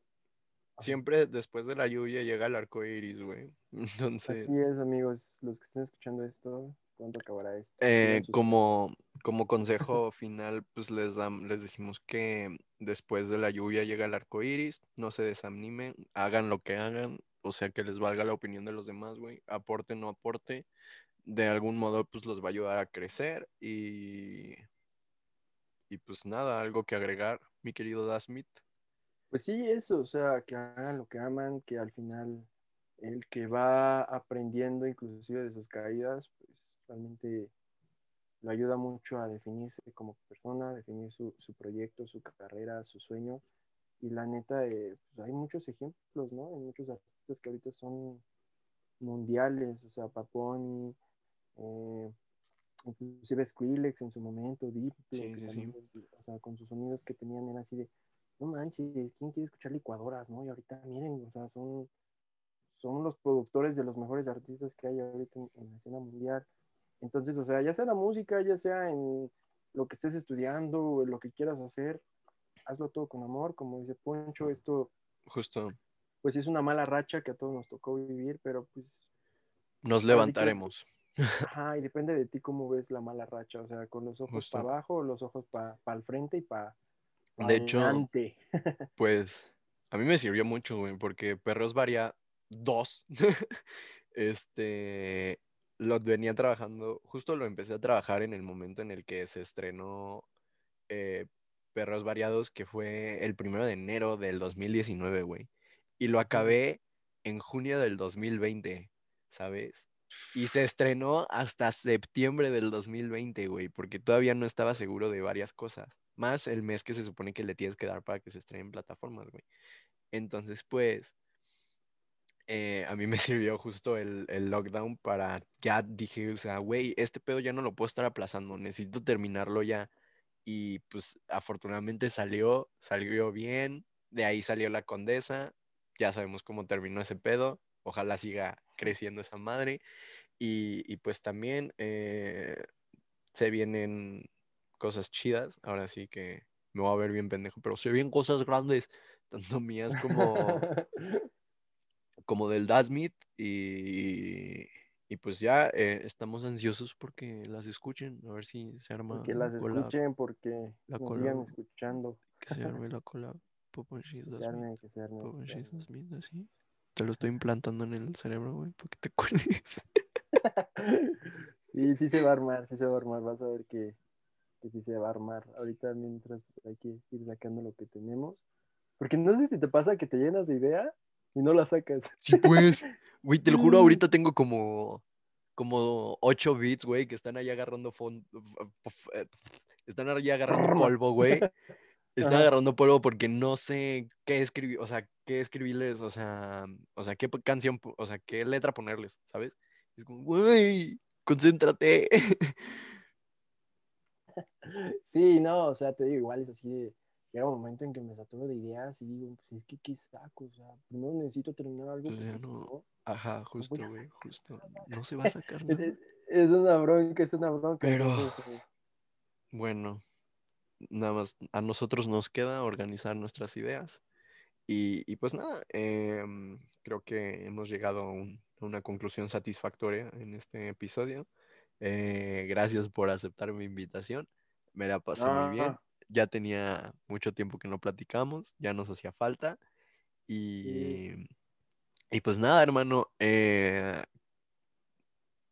siempre después de la lluvia llega el arco iris, güey. Entonces. Así es, amigos, los que estén escuchando esto, ¿cuánto acabará esto? Eh, como, como consejo final, pues les, les decimos que después de la lluvia llega el arco iris, no se desanimen, hagan lo que hagan, o sea que les valga la opinión de los demás, güey, aporte, no aporte, de algún modo pues los va a ayudar a crecer y, y pues nada, algo que agregar, mi querido Dasmith. Pues sí, eso, o sea, que hagan lo que aman, que al final el que va aprendiendo inclusive de sus caídas, pues realmente lo ayuda mucho a definirse como persona, definir su, proyecto, su carrera, su sueño. Y la neta, eh, pues hay muchos ejemplos, ¿no? Hay muchos artistas que ahorita son mundiales, o sea, Paponi, eh, inclusive Skrillex en su momento, Deep, o sea, con sus sonidos que tenían era así de, no manches, ¿quién quiere escuchar licuadoras, no? Y ahorita miren, o sea, son, son los productores de los mejores artistas que hay ahorita en, la escena mundial. Entonces, o sea, ya sea la música, ya sea en lo que estés estudiando o en lo que quieras hacer, hazlo todo con amor, como dice Poncho, esto... Justo. Pues es una mala racha que a todos nos tocó vivir, pero pues... Nos levantaremos. ajá, y depende de ti cómo ves la mala racha, o sea, con los ojos para abajo, los ojos para el frente y para de hecho, pues a mí me sirvió mucho, güey, porque Perros Varía 2, este, lo venía trabajando, justo lo empecé a trabajar en el momento en el que se estrenó eh, Perros Variados, que fue el primero de enero del 2019, güey. Y lo acabé en junio del 2020, ¿sabes? Y se estrenó hasta septiembre del 2020, güey, porque todavía no estaba seguro de varias cosas más el mes que se supone que le tienes que dar para que se estrene en plataformas, güey. Entonces, pues, eh, a mí me sirvió justo el, lockdown para, ya dije, o sea, güey, este pedo ya no lo puedo estar aplazando, necesito terminarlo ya. Y pues afortunadamente salió, salió bien, de ahí salió la condesa, ya sabemos cómo terminó ese pedo, ojalá siga creciendo esa madre. Y, pues también eh, se vienen cosas chidas. Ahora sí que me voy a ver bien pendejo, pero se ven cosas grandes, tanto mías como, como del Dasmit. Y, y pues ya eh, estamos ansiosos porque las escuchen, a ver si se arma. Que las escuchen porque la nos sigan escuchando. Que se arme la cola. Poponchis Que se arme, que se arme. así. Te lo estoy implantando en el cerebro, güey, porque te cuelgues. sí, sí se va a armar, sí se va a armar. Vas a ver que que sí se va a armar. Ahorita mientras hay que ir sacando lo que tenemos. Porque no sé si te pasa que te llenas de idea y no la sacas. Sí, pues. Güey, te lo juro, ahorita tengo como, como 8 bits, güey, que están ahí agarrando fondo. Están ahí agarrando polvo, güey. Están agarrando polvo porque no sé qué escribir, o sea, qué escribirles, o sea, o sea, qué canción, o sea, qué letra ponerles, ¿sabes? Es como, güey, concéntrate. Sí, no, o sea, te digo, igual es así de, llega un momento en que me saturo de ideas y digo, pues es que qué saco, o sea, primero necesito terminar algo. Pues no, ajá, justo, güey, justo, no se va a sacar nada. Es, es, una bronca, es una bronca. Pero, eh, bueno, nada más, a nosotros nos queda organizar nuestras ideas. Y, y pues nada, eh, creo que hemos llegado a, a una conclusión satisfactoria en este episodio. Eh, gracias por aceptar mi invitación. Me la pasé muy bien. Ya tenía mucho tiempo que no platicamos, ya nos hacía falta. Y, y pues nada, hermano. Eh,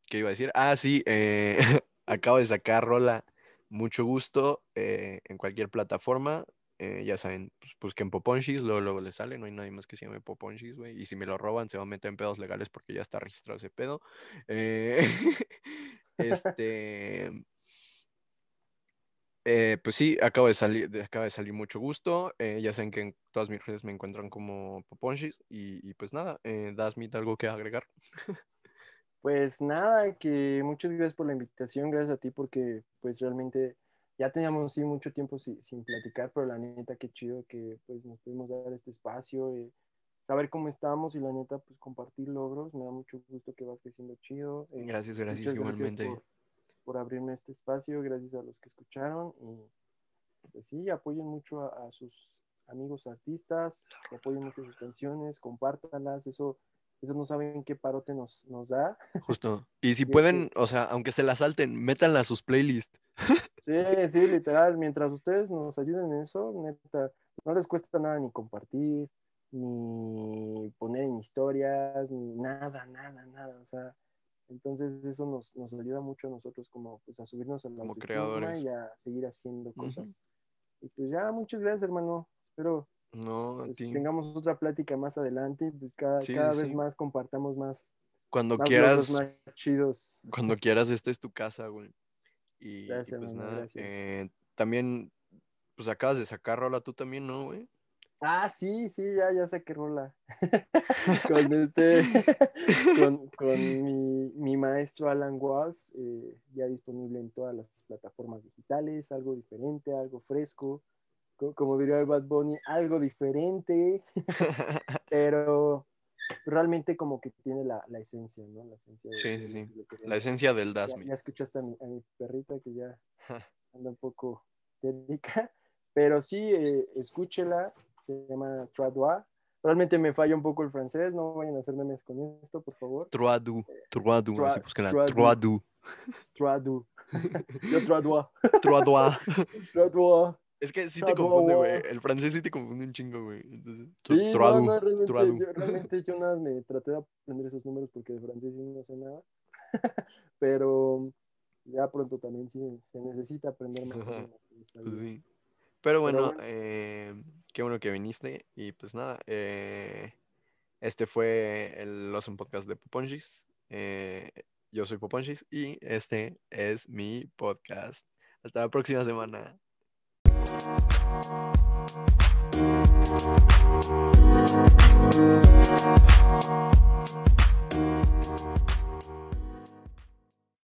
¿Qué iba a decir? Ah, sí, eh, acabo de sacar rola. Mucho gusto en cualquier plataforma. ya saben, pues busquen Poponchis, luego, luego le sale, no hay nadie más que se llame Poponchis, güey. Y si me lo roban, se va a meter en pedos legales porque ya está registrado ese pedo. Este. Eh, pues sí, acabo de salir, acaba de salir mucho gusto. Eh, ya saben que en todas mis redes me encuentran como Poponchis. Y, pues nada, eh, Dasmit, ¿algo que agregar? Pues nada, que muchas gracias por la invitación, gracias a ti porque pues realmente ya teníamos sí mucho tiempo sin, sin platicar, pero la neta qué chido que pues nos pudimos dar este espacio, eh, saber cómo estamos y la neta, pues compartir logros. Me da mucho gusto que vas creciendo chido. Eh, gracias, gracias igualmente. por, abrirme este espacio, gracias a los que escucharon y pues sí, apoyen mucho a, sus, amigos artistas, apoyen mucho sus canciones, compártanlas, eso, eso no saben qué parote nos, nos da. Justo. Y si pueden, o sea, aunque se la salten, métanla a sus playlists. Sí, sí, literal, mientras ustedes nos ayuden en eso, neta, no les cuesta nada ni compartir, ni poner en historias, ni nada, nada, nada, o sea, entonces eso nos, nos ayuda mucho a nosotros como pues a subirnos a la Como creadores. y a seguir haciendo cosas. Y pues ya, muchas gracias, hermano. Espero No, pues, ti. tengamos otra plática más adelante pues cada, Sí, cada sí, vez más compartamos más, Cuando más quieras, más chidos. cuando quieras, esta es tu casa, güey. Y, y Gracias, pues nada, gracias. eh, también, pues acabas de sacar rola tú también, ¿no, güey? Ah, sí, sí, ya, ya sé qué rola. con este, con, con mi, mi maestro Alan Walls, eh, ya disponible en todas las plataformas digitales, algo diferente, algo fresco, co- como diría el Bad Bunny, algo diferente, pero realmente como que tiene la, la esencia, ¿no? La esencia de- Sí, sí, sí. que La esencia del Dasmi. ya escuchaste a mi, a mi perrita que ya anda un poco técnica, pero sí, eh, escúchela, se llama Tradois. Realmente me falla un poco el francés, no vayan a hacer memes con esto, por favor. Troadu, Troadu, Trua- así búsquenla. Troadu. Troadu. Yo Tradois. Troadois. Tradois. Es que sí te confunde, güey. El francés sí te confunde un chingo, güey. Sí, no, Troadu, no, realmente, yo, realmente yo nada más me traté de aprender esos números porque de francés sí no sé nada. Pero ya pronto también sí se necesita aprender más. o menos Pues sí. Pero bueno, bueno. eh, qué bueno que viniste. Y pues nada, eh, este fue el Awesome Podcast de Poponchis. Eh, yo soy Poponchis y este es mi podcast. Hasta la próxima semana. Thank you.